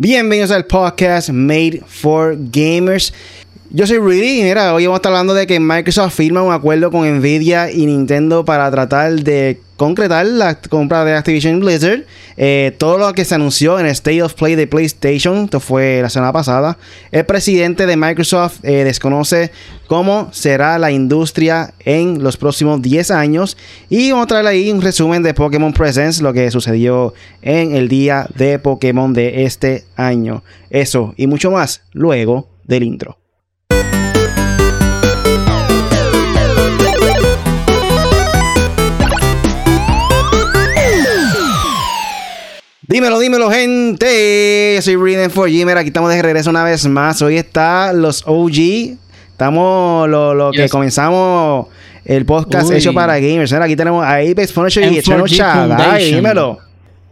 Bienvenidos al podcast Made for Gamers. Yo soy Rudy y hoy vamos a estar hablando de que Microsoft firma un acuerdo con Nvidia y Nintendo para tratar de concretar la compra de Activision Blizzard. Eh, todo lo que se anunció en el State of Play de PlayStation, esto fue la semana pasada, el presidente de Microsoft eh, desconoce cómo será la industria en los próximos 10 años. Y vamos a traer ahí un resumen de Pokémon Presents, lo que sucedió en el día de Pokémon de este año. Eso y mucho más luego del intro. Dímelo, dímelo, gente. Yo soy Reading for Gamer. Aquí estamos de regreso una vez más. Hoy está los OG. Estamos lo, que comenzamos el podcast hecho para gamers. Aquí tenemos a Apex Punisher y Eternal Chad. dímelo.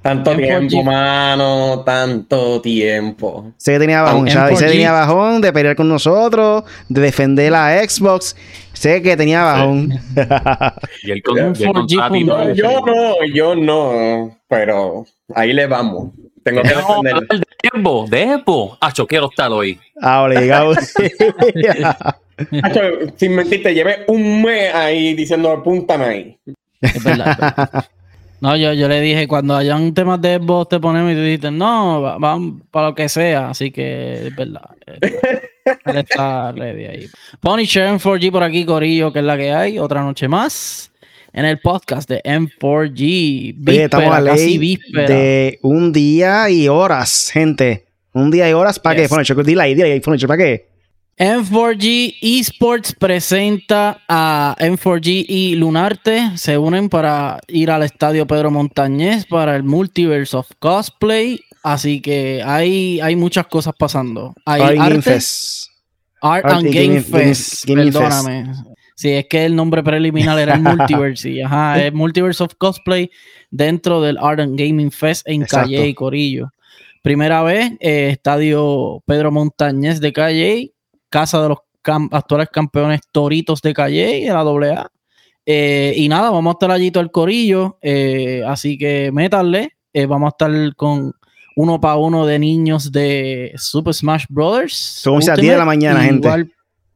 Tanto tiempo, mano, tanto tiempo. Sé que tenía bajón, Chad. Sé que tenía bajón de pelear con nosotros, de defender la Xbox. Sé que tenía bajón. y el, con, Yo no, yo no, pero ahí le vamos. Tengo que defender. De tiempo, de Epo. Acho, quiero estar hoy. Ahora, digamos. Acho, sin mentirte, llevé un mes ahí diciendo apúntame ahí. Es verdad. No, yo, yo le dije, cuando hayan temas de Xbox te ponemos y tú dices, no, van para lo que sea, así que es verdad. Él está ready ahí. Punisher M4G por aquí, Corillo, que es la que hay, otra noche más en el podcast de M4G. Víspera, estamos a ley de un día y horas, gente. Un día y horas para qué? Punisher, dile ahí, dile ahí, Punisher, ¿para qué? M4G Esports presenta a M4G y Lunarte. Se unen para ir al estadio Pedro Montañez para el Multiverse of Cosplay. Así que hay, hay muchas cosas pasando. Hay Art, Game Fest. Art, and Game, Fest. Perdóname. Sí, es que el nombre preliminar era el Multiverse. ajá, es Multiverse of Cosplay dentro del Art and Gaming Fest en Calle y Corillo. Primera vez, eh, estadio Pedro Montañez de Calle casa de los actuales campeones Toritos de Calle y de la AA. Eh, y nada, vamos a estar allí todo el corillo. Eh, así que métanle. Eh, vamos a estar con uno para uno de niños de Super Smash Brothers. Son a las 10 de la mañana, gente.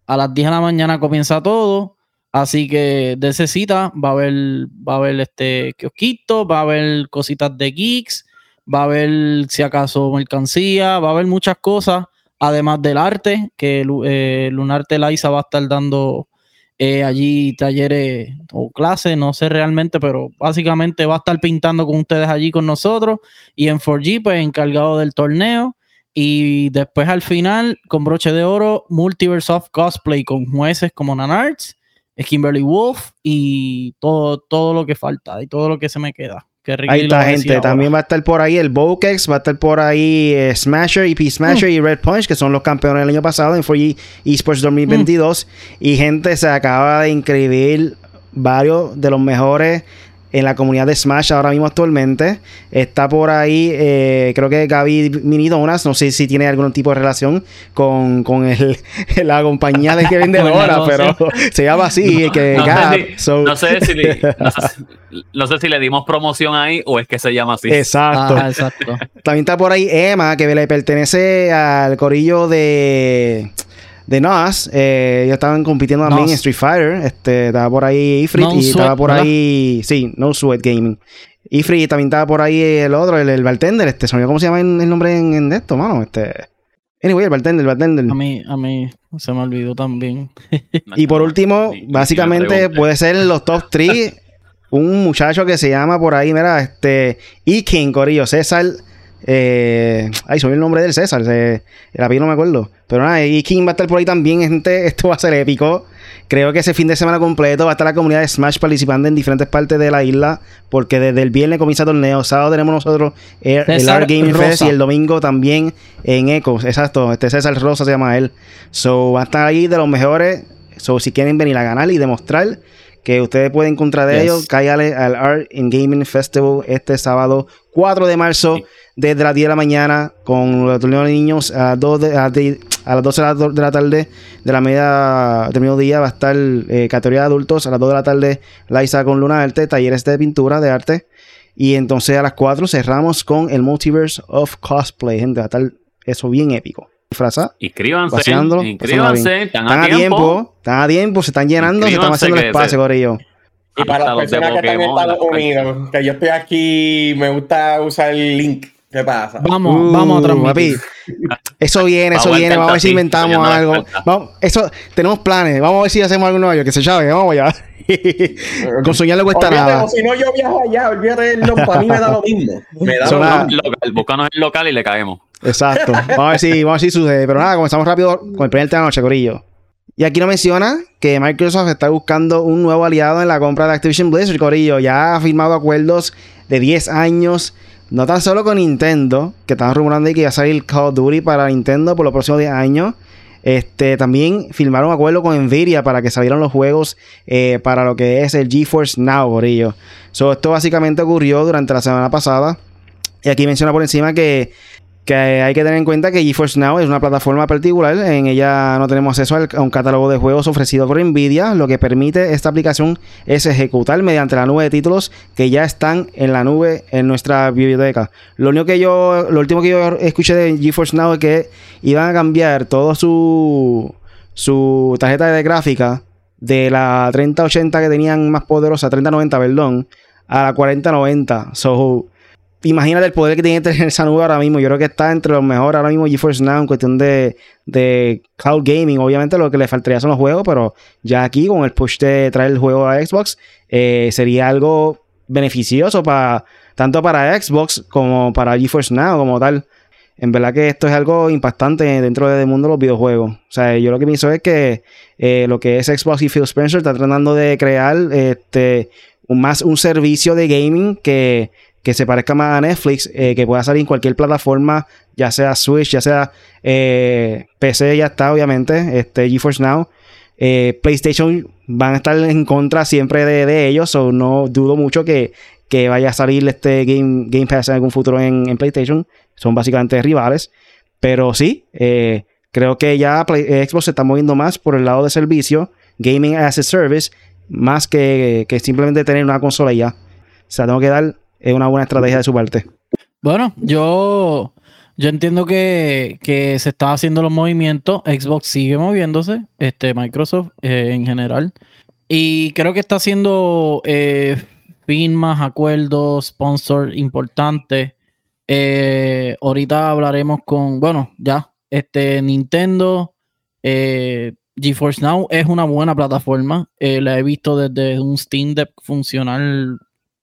a las 10 de la mañana comienza todo. Así que de esa cita va a haber, va a haber este kiosquito, va a haber cositas de geeks, va a haber si acaso mercancía, va a haber muchas cosas además del arte, que eh, Lunarte Liza va a estar dando eh, allí talleres o clases, no sé realmente, pero básicamente va a estar pintando con ustedes allí con nosotros y en 4G, pues encargado del torneo. Y después al final, con broche de oro, Multiverse of Cosplay con jueces como Nanarts, Kimberly Wolf y todo, todo lo que falta y todo lo que se me queda. Ahí está, gente. También va a estar por ahí el Bokex, va a estar por ahí eh, Smasher, EP Smasher mm. y Red Punch, que son los campeones del año pasado en 4 Esports 2022. Y gente, se acaba de inscribir varios de los mejores en la comunidad de Smash ahora mismo actualmente. Está por ahí, eh, creo que Gaby Minidonas, no sé si tiene algún tipo de relación con, con el, la compañía de que vende ahora, pero se llama así, que no, sé si, no, sé si, le dimos promoción ahí o es que se llama así. Exacto. exacto. También está por ahí Emma, que le pertenece al corillo de de Nas. Eh, ellos estaban compitiendo también en Street Fighter. Este, estaba por ahí Ifrit y estaba por ahí. Sí, No Sweat Gaming. Ifrit también estaba por ahí el otro, el, bartender. Este, ¿cómo se llama el nombre en, esto, mano? Este. Anyway, el bartender, el bartender. A mí, a mí se me olvidó también. y por último, básicamente puede ser los top 3 un muchacho que se llama por ahí, mira, este, Iking Corillo, César eh, ay, soy el nombre del César. el apellido no me acuerdo. Pero nada, y King va a estar por ahí también, gente. Esto va a ser épico. Creo que ese fin de semana completo va a estar la comunidad de Smash participando en diferentes partes de la isla. Porque desde el viernes comienza el torneo. Sábado tenemos nosotros el, Art Game Fest y el domingo también en Echo. Exacto. Este César Rosa se llama él. So va a estar ahí de los mejores. So si quieren venir a ganar y demostrar que ustedes pueden encontrar de ellos, cállale al Art in Gaming Festival este sábado 4 de marzo desde las 10 de la mañana con el torneo de niños a las 2 de, a, las 12 de la tarde de la media del mediodía va a estar eh, categoría de adultos a las 2 de la tarde Laisa con Luna Arte, talleres de pintura de arte Y entonces a las 4 cerramos con el Multiverse of Cosplay. Gente, va a estar eso bien épico. Disfraza. Inscríbanse. Inscríbanse. Están, a tiempo. Están a tiempo. Se están llenando. Se están haciendo el espacio, Corillo. Y para las personas que están en Estados Unidos, que yo estoy aquí, me gusta usar el link. ¿Qué pasa? Vamos, uh, vamos a transmitir. Eso viene, eso viene. Vamos a ver si inventamos algo. Vamos, eso, tenemos planes. Vamos a ver si hacemos algo nuevo. Que se llave. Vamos allá. Con soñar le cuesta nada. Si no, yo viajo allá. Olvídate, para mí me da lo mismo. Me da lo mismo. Local, el local y le caemos. Exacto. Vamos a ver si, vamos a ver si sucede. Pero nada, comenzamos rápido con el primer tema de noche, Corillo. Y aquí nos menciona que Microsoft está buscando un nuevo aliado en la compra de Activision Blizzard, Corillo. Ya ha firmado acuerdos de 10 años, no tan solo con Nintendo, que estaban rumorando que iba a salir Call of Duty para Nintendo por los próximos 10 años. Este, también firmaron un acuerdo con Nvidia para que salieran los juegos eh, para lo que es el GeForce Now, Corillo. So, esto básicamente ocurrió durante la semana pasada. Y aquí menciona por encima que que hay que tener en cuenta que GeForce Now es una plataforma particular. En ella no tenemos acceso a un catálogo de juegos ofrecido por Nvidia. Lo que permite esta aplicación es ejecutar mediante la nube de títulos que ya están en la nube en nuestra biblioteca. Lo único que yo, lo último que yo escuché de GeForce Now es que iban a cambiar todo su su tarjeta de gráfica de la 3080 que tenían más poderosa, 3090, perdón, a la 4090. So imagínate el poder que tiene tener esa nube ahora mismo. Yo creo que está entre los mejores ahora mismo GeForce Now en cuestión de, de cloud gaming. Obviamente lo que le faltaría son los juegos, pero ya aquí con el push de traer el juego a Xbox eh, sería algo beneficioso para tanto para Xbox como para GeForce Now como tal. En verdad que esto es algo impactante dentro del mundo de los videojuegos. O sea, yo lo que pienso es que eh, lo que es Xbox y Phil Spencer está tratando de crear este, más un servicio de gaming que que se parezca más a Netflix, eh, que pueda salir en cualquier plataforma, ya sea Switch, ya sea eh, PC, ya está, obviamente, este, GeForce Now. Eh, PlayStation van a estar en contra siempre de, ellos, o no dudo mucho que, vaya a salir este Game, Game Pass en algún futuro en, PlayStation. Son básicamente rivales. Pero sí, creo que ya Xbox se está moviendo más por el lado de servicio, Gaming as a Service, más que, que simplemente tener una consola ya. O sea, tengo que dar es una buena estrategia de su parte. Bueno, yo, yo entiendo que, se está haciendo los movimientos. Xbox sigue moviéndose, este, Microsoft eh, en general. Y creo que está haciendo eh, firmas, acuerdos, sponsor importantes. Eh, ahorita hablaremos con, bueno, ya, este Nintendo, GeForce Now es una buena plataforma. la he visto desde un Steam Deck funcional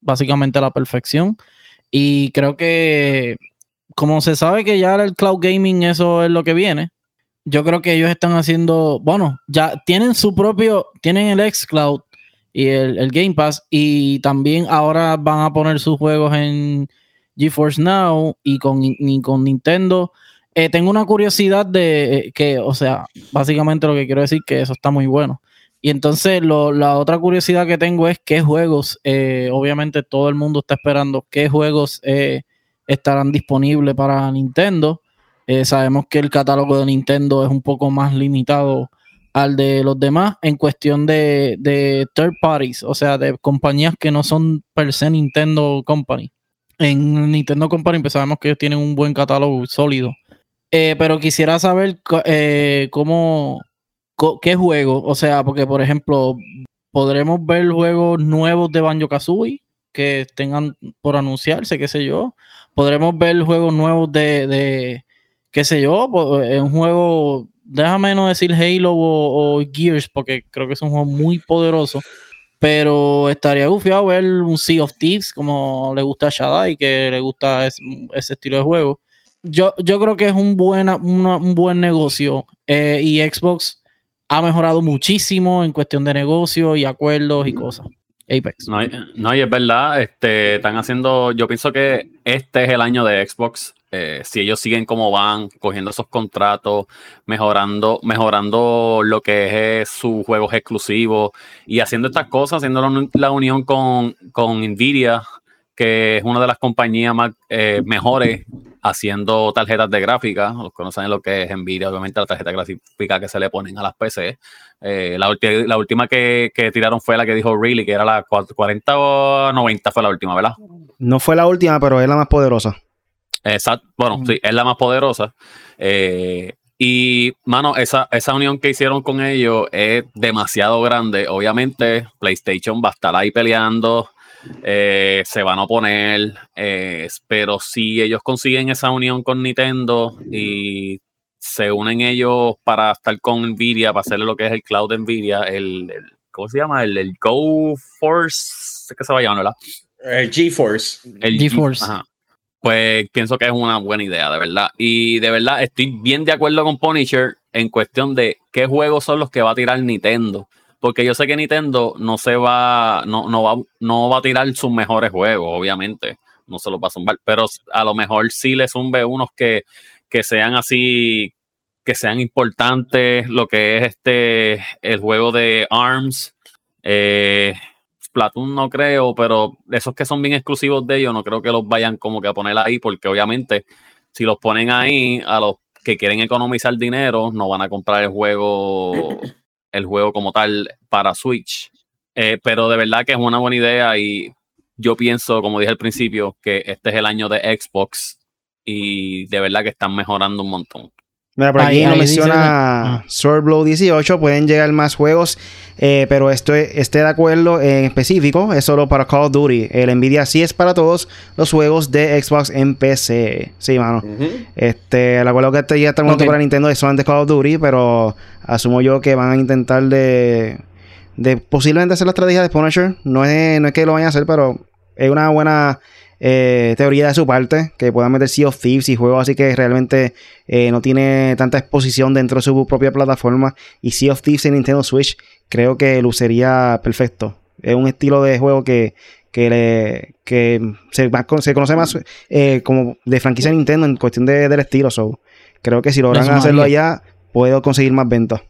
básicamente a la perfección. Y creo que como se sabe que ya el cloud gaming eso es lo que viene, yo creo que ellos están haciendo, bueno, ya tienen su propio, tienen el xCloud y el, Game Pass y también ahora van a poner sus juegos en GeForce Now y con, con Nintendo. Eh, tengo una curiosidad de eh, que, o sea, básicamente lo que quiero decir que eso está muy bueno. Y entonces la otra curiosidad que tengo es qué juegos, eh, obviamente todo el mundo está esperando qué juegos eh, estarán disponibles para Nintendo. Eh, sabemos que el catálogo de Nintendo es un poco más limitado al de los demás en cuestión de, de third parties, o sea, de compañías que no son per se Nintendo Company. En Nintendo Company pues sabemos que tienen un buen catálogo sólido. pero quisiera saber cómo, ¿Qué juego? O sea, porque por ejemplo, podremos ver juegos nuevos de Banjo Kazooie que tengan por anunciarse, qué sé yo. Podremos ver juegos nuevos de, de qué sé yo, un juego, déjame no decir Halo o, Gears, porque creo que es un juego muy poderoso. Pero estaría gufiado ver un Sea of Thieves, como le gusta a Shadai, que le gusta ese estilo de juego. Yo, yo creo que es un, buena, un buen negocio. Eh, y Xbox ha mejorado muchísimo en cuestión de negocio y acuerdos y cosas. Apex. No, no, y es verdad, este, están haciendo, yo pienso que este es el año de Xbox. Eh, si ellos siguen como van, cogiendo esos contratos, mejorando, mejorando lo que es sus juegos exclusivos y haciendo estas cosas, haciendo la, unión con, con Nvidia, que es una de las compañías más eh, mejores haciendo tarjetas de gráfica, los que no saben lo que es Nvidia, obviamente la tarjeta gráfica que se le ponen a las PC. Eh, la, la, última que, tiraron fue la que dijo Really, que era la 40 o 90 fue la última, ¿verdad? No fue la última, pero es la más poderosa. Exacto, bueno, sí, es la más poderosa. Eh, y, mano, esa, esa unión que hicieron con ellos es demasiado grande. Obviamente, PlayStation va a estar ahí peleando eh, se van a oponer, eh, pero si ellos consiguen esa unión con Nintendo y se unen ellos para estar con Nvidia, para hacerle lo que es el cloud de Nvidia, el, ¿cómo se llama? El, el Go Force, ¿qué se va a llamar, verdad? El GeForce. El GeForce. Pues pienso que es una buena idea, de verdad. Y de verdad estoy bien de acuerdo con Punisher en cuestión de qué juegos son los que va a tirar Nintendo porque yo sé que Nintendo no se va, no, no va, no va a tirar sus mejores juegos, obviamente, no se los va a zumbar, pero a lo mejor sí le zumbe unos que, que sean así, que sean importantes, lo que es este, el juego de ARMS, eh, Splatoon no creo, pero esos que son bien exclusivos de ellos, no creo que los vayan como que a poner ahí, porque obviamente si los ponen ahí, a los que quieren economizar dinero, no van a comprar el juego el juego como tal para Switch. Eh, pero de verdad que es una buena idea y yo pienso, como dije al principio, que este es el año de Xbox y de verdad que están mejorando un montón. Mira, por aquí nos menciona Sword 18, pueden llegar más juegos, eh, pero estoy, esté de acuerdo en específico, es solo para Call of Duty. El Nvidia sí es para todos los juegos de Xbox en PC. Sí, mano. Este, el acuerdo que este ya está okay. para Nintendo es solamente Call of Duty, pero asumo yo que van a intentar de, de posiblemente hacer la estrategia de Punisher. No es, no es que lo vayan a hacer, pero es una buena eh, teoría de su parte, que puedan meter Sea of Thieves y juegos así que realmente eh, no tiene tanta exposición dentro de su propia plataforma. Y Sea of Thieves en Nintendo Switch creo que lucería perfecto. Es un estilo de juego que, que, le, que se, se, conoce más eh, como de franquicia Nintendo en cuestión de, del estilo. So, creo que si logran hacerlo allá, puedo conseguir más ventas.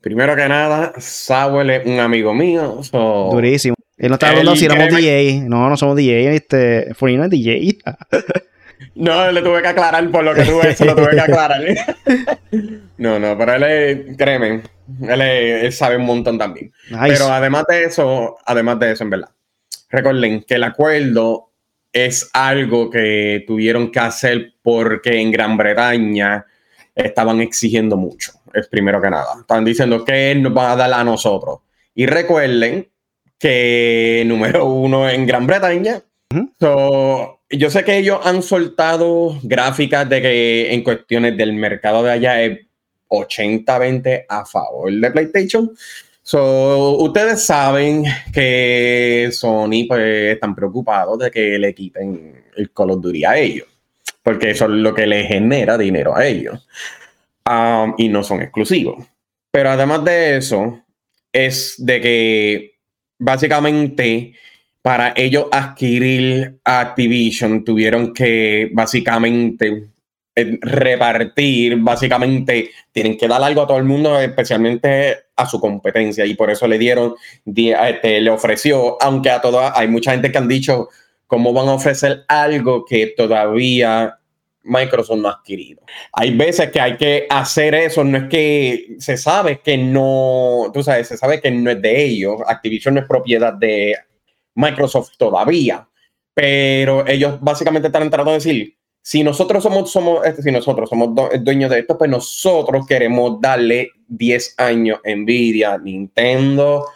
Primero que nada, Sawel es un amigo mío. Durísimo. Él no estaba hablando si éramos DJ. No, no somos DJ. Este, es DJ. no, le tuve que aclarar por lo que tuve, eso lo tuve que aclarar. no, no, pero él es, créeme, él, sabe un montón también. Pero además de eso, además de eso, en verdad, recuerden que el acuerdo es algo que tuvieron que hacer porque en Gran Bretaña estaban exigiendo mucho, es primero que nada. Están diciendo que él nos va a dar a nosotros. Y recuerden que número uno en Gran Bretaña. yo sé que ellos han soltado gráficas de que en cuestiones del mercado de allá es 80-20 a favor de PlayStation. So, ustedes saben que Sony pues, están preocupados de que le quiten el Call of Duty a ellos, porque eso es lo que les genera dinero a ellos. Um, y no son exclusivos. Pero además de eso, es de que básicamente para ellos adquirir Activision tuvieron que básicamente eh, repartir, básicamente tienen que dar algo a todo el mundo, especialmente a su competencia y por eso le dieron, este, le ofreció, aunque a todas, hay mucha gente que han dicho cómo van a ofrecer algo que todavía Microsoft no ha adquirido. Hay veces que hay que hacer eso, no es que se sabe que no, tú sabes, se sabe que no es de ellos, Activision no es propiedad de Microsoft todavía, pero ellos básicamente están tratando de decir, si nosotros somos, somos este, si nosotros somos dueños de esto, pues nosotros queremos darle 10 años Nvidia, Nintendo,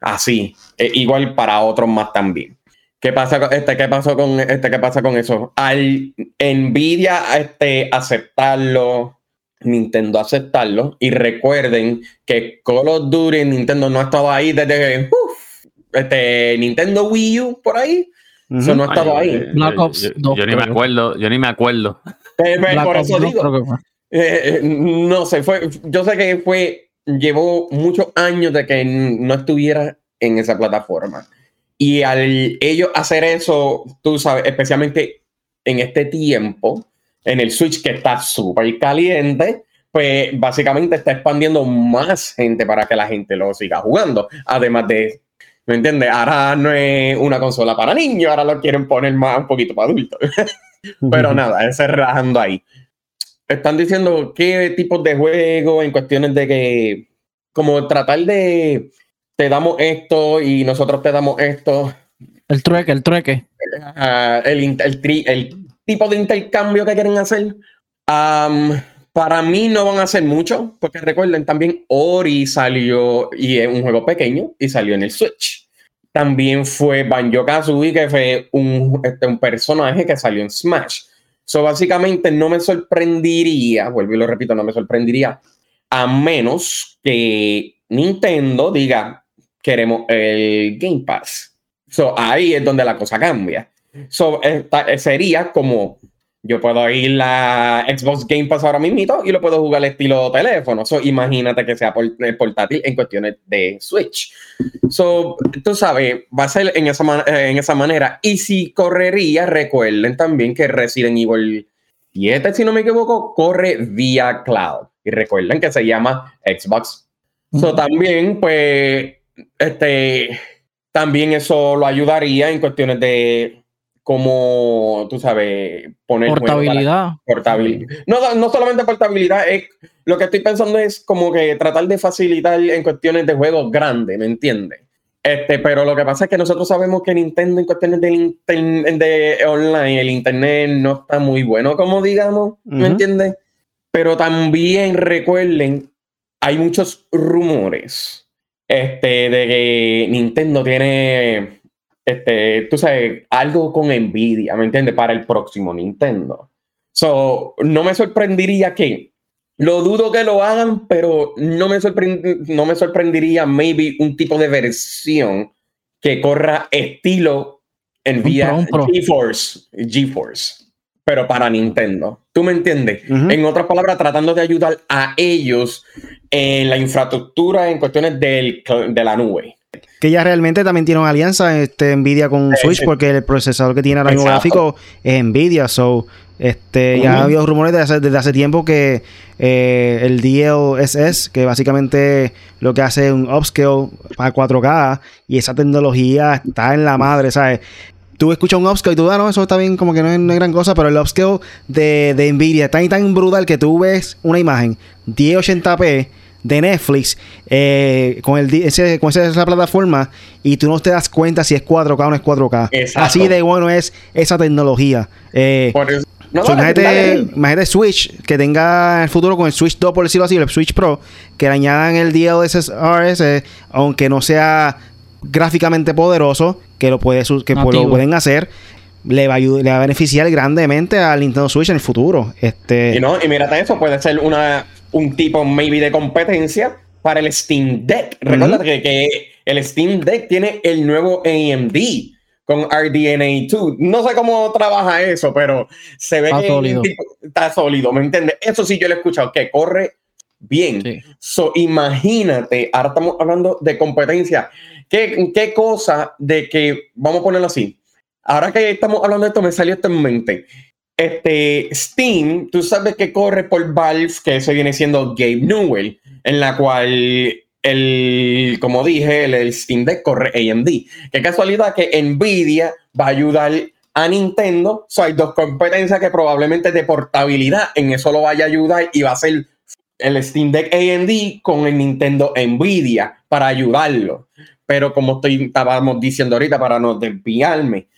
así, e igual para otros más también. ¿Qué pasa, este, ¿Qué pasó con este? ¿Qué pasa con eso? Al Nvidia este, aceptarlo, Nintendo aceptarlo, y recuerden que Call of Duty Nintendo no ha estado ahí desde este, Nintendo Wii U por ahí. Eso no ha estado ahí. Black Ops yo, yo, ni me acuerdo, yo ni me acuerdo. Eh, por eso digo. Eh, no sé, fue, yo sé que fue, llevó muchos años de que no estuviera en esa plataforma. Y al ellos hacer eso, tú sabes, especialmente en este tiempo, en el Switch que está súper caliente, pues básicamente está expandiendo más gente para que la gente lo siga jugando. Además de, ¿me entiendes? Ahora no es una consola para niños, ahora lo quieren poner más un poquito para adultos. Pero nada, ese relajando ahí. Están diciendo qué tipos de juegos en cuestiones de que, como tratar de, te damos esto y nosotros te damos esto. El trueque, el trueque. el, el, tipo de intercambio que quieren hacer. para mí no van a hacer mucho, porque recuerden también Ori salió y es un juego pequeño y salió en el Switch. También fue Banjo Kazooie, que fue un, este, un personaje que salió en Smash. So, básicamente no me sorprendería, vuelvo y lo repito, no me sorprendería, a menos que Nintendo diga, queremos el Game Pass. So, ahí es donde la cosa cambia. So, sería como yo puedo ir a Xbox Game Pass ahora mismo y lo puedo jugar al estilo teléfono. So, imagínate que sea eh, portátil en cuestiones de Switch. So, tú sabes, va a ser en esa, eh, en esa manera. Y si correría, recuerden también que Resident Evil 7, si no me equivoco, corre vía cloud. Y recuerden que se llama Xbox. So, también, pues, este, también eso lo ayudaría en cuestiones de como, tú sabes, poner... Portabilidad. No, no solamente portabilidad, es, lo que estoy pensando es como que tratar de facilitar en cuestiones de juegos grandes, ¿me entiendes? Este, pero lo que pasa es que nosotros sabemos que Nintendo en cuestiones de, de online, el internet no está muy bueno, como digamos, ¿me entiendes? Pero también recuerden, hay muchos rumores este, de que Nintendo tiene este, tú sabes, algo con Nvidia, ¿me entiendes? Para el próximo Nintendo. So, no me sorprendería que, lo dudo que lo hagan, pero no me, no me sorprendería maybe un tipo de versión que corra estilo Nvidia GeForce, GeForce, pero para Nintendo. ¿Tú me entiendes? En otras palabras, tratando de ayudar a ellos en la infraestructura en cuestiones del, de la nube que ya realmente también tiene una alianza este, Nvidia con Switch porque el procesador que tiene ahora mismo gráfico es Nvidia. So, este, ya ha habido rumores desde hace, tiempo que eh, el DLSS, que básicamente lo que hace es un upscale para 4K y esa tecnología está en la madre, ¿sabes? Tú escuchas un upscale y tú, ah, no, eso está bien, como que no es, gran cosa, pero el upscale de, de Nvidia está tan, tan brutal que tú ves una imagen 1080p de Netflix eh, con, el, ese, con esa, plataforma y tú no te das cuenta si es 4K o no es 4K. Así de bueno es esa tecnología. Eh, imagínate, Switch que tenga en el futuro con el Switch 2, por decirlo así, el Switch Pro, que le añadan el DLSS, aunque no sea gráficamente poderoso, que lo, puede, que lo pueden hacer le va, a le va a beneficiar grandemente al Nintendo Switch en el futuro. Este... Y, no, y mírate eso, puede ser una un tipo maybe de competencia para el Steam Deck. Recuerda que, el Steam Deck tiene el nuevo AMD con RDNA2. No sé cómo trabaja eso, pero se ve que está sólido, ¿me entiendes? Eso sí yo lo he escuchado, que corre bien. So, imagínate, ahora estamos hablando de competencia. ¿Qué, ¿Qué cosa de que, vamos a ponerlo así, ahora que estamos hablando de esto, me salió esto en mente este, Steam, tú sabes que corre por Valve, que eso viene siendo Gabe Newell, en la cual el, como dije, el, Steam Deck corre AMD. Qué casualidad que Nvidia va a ayudar a Nintendo. So, hay dos competencias que probablemente de portabilidad en eso lo vaya a ayudar y va a ser el Steam Deck AMD con el Nintendo Nvidia para ayudarlo. Pero como estoy, estábamos diciendo ahorita, para no desviarme,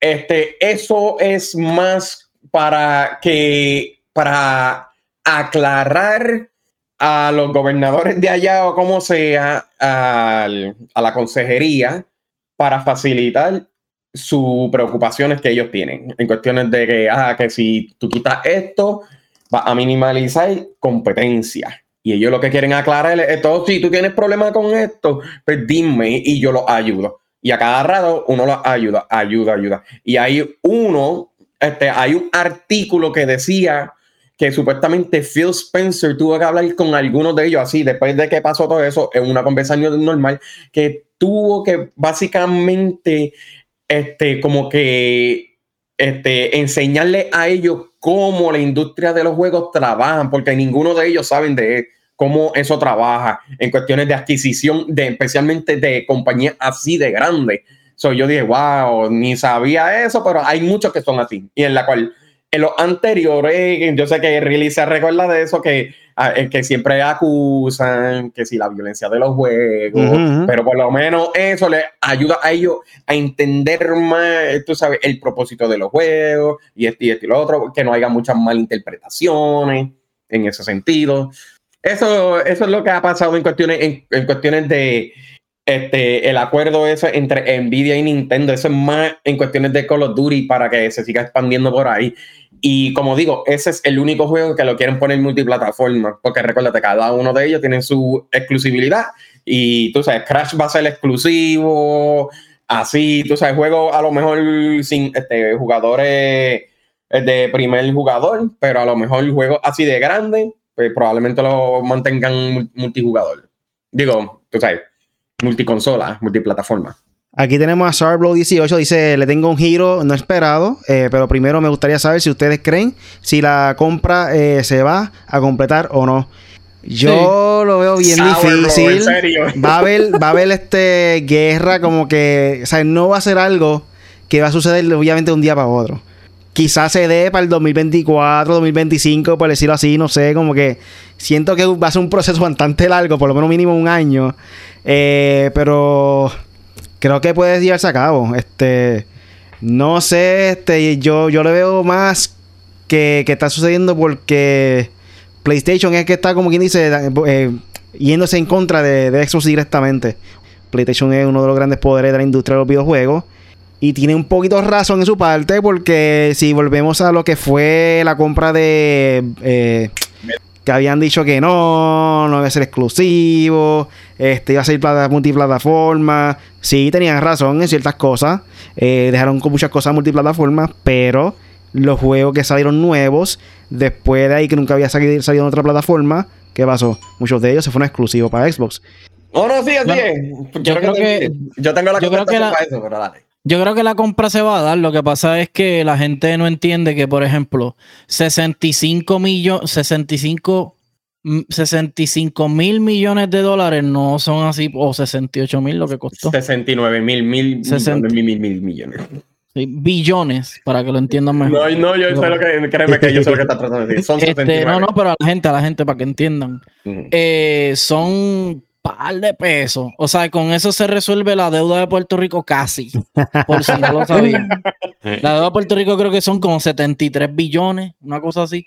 este, eso es más para que, para aclarar a los gobernadores de allá o como sea, a, la consejería, para facilitar sus preocupaciones que ellos tienen en cuestiones de que, ah, que si tú quitas esto, va a minimalizar competencia. Y ellos lo que quieren aclarar es todo, si tú tienes problemas con esto, pues dime y yo lo ayudo. Y a cada rato uno lo ayuda, ayuda, ayuda. Y hay uno este, hay un artículo que decía que supuestamente Phil Spencer tuvo que hablar con algunos de ellos así, después de que pasó todo eso, en una conversación normal, que tuvo que básicamente, este, como que, este, enseñarle a ellos cómo la industria de los juegos trabajan, porque ninguno de ellos saben de cómo eso trabaja en cuestiones de adquisición, de, especialmente de compañías así de grandes yo dije, wow, ni sabía eso, pero hay muchos que son así. Y en la cual en los anteriores, yo sé que Riley se recuerda de eso, que, ah, que siempre acusan que si la violencia de los juegos, pero por lo menos eso le ayuda a ellos a entender más, tú sabes, el propósito de los juegos y este y este y lo otro, que no haya muchas malinterpretaciones en ese sentido. Eso, eso es lo que ha pasado en cuestiones, en cuestiones de este, el acuerdo ese entre Nvidia y Nintendo, eso es más en cuestiones de Call of Duty para que se siga expandiendo por ahí. Y como digo, ese es el único juego que lo quieren poner multiplataforma, porque recuérdate, cada uno de ellos tiene su exclusividad y tú sabes, Crash va a ser exclusivo, así, tú sabes, juego a lo mejor sin este, jugadores de primer jugador, pero a lo mejor el juego así de grande, pues probablemente lo mantengan multijugador. Digo, tú sabes, multiconsola, multiplataforma. Aquí tenemos a Sarblow 18, dice, le tengo un giro no esperado, eh, pero primero me gustaría saber si ustedes creen si la compra eh, se va a completar o no. Yo lo veo bien difícil. Va a haber, va a haber este guerra como que, o sea, no va a ser algo que va a suceder obviamente de un día para otro. Quizás se dé para el 2024, 2025, por decirlo así, no sé, como que siento que va a ser un proceso bastante largo, por lo menos mínimo un año. Eh, pero creo que puede llevarse a cabo. Este, no sé, este, yo, yo le veo más que, que está sucediendo porque PlayStation es que está, como quien dice, eh, yéndose en contra de, de Xbox directamente. PlayStation es uno de los grandes poderes de la industria de los videojuegos. Y tiene un poquito razón en su parte porque si volvemos a lo que fue la compra de... Eh, que habían dicho que no, no iba a ser exclusivo, este iba a ser multiplataforma. Sí, tenían razón en ciertas cosas. Eh, dejaron con muchas cosas multiplataformas, pero los juegos que salieron nuevos, después de ahí que nunca había salido, en otra plataforma, ¿qué pasó? Muchos de ellos se fueron exclusivos para Xbox. Oh, no, sí, así Yo, creo que, yo tengo la yo creo que la, para eso, pero dale. Yo creo que la compra se va a dar. Lo que pasa es que la gente no entiende que, por ejemplo, 65 millones, 65 65 mil millones de dólares no son así, o 68 mil lo que costó. 69 mil mil, mil, mil, millones. billones, para que lo entiendan mejor. No, no, yo sé lo que, créeme que yo sé lo que está tratando de decir. Son este, no, no, pero a la gente, a la gente, para que entiendan. eh, son par de pesos. O sea, con eso se resuelve la deuda de Puerto Rico casi. Por si no lo sabían. La deuda de Puerto Rico creo que son como 73 billones, una cosa así.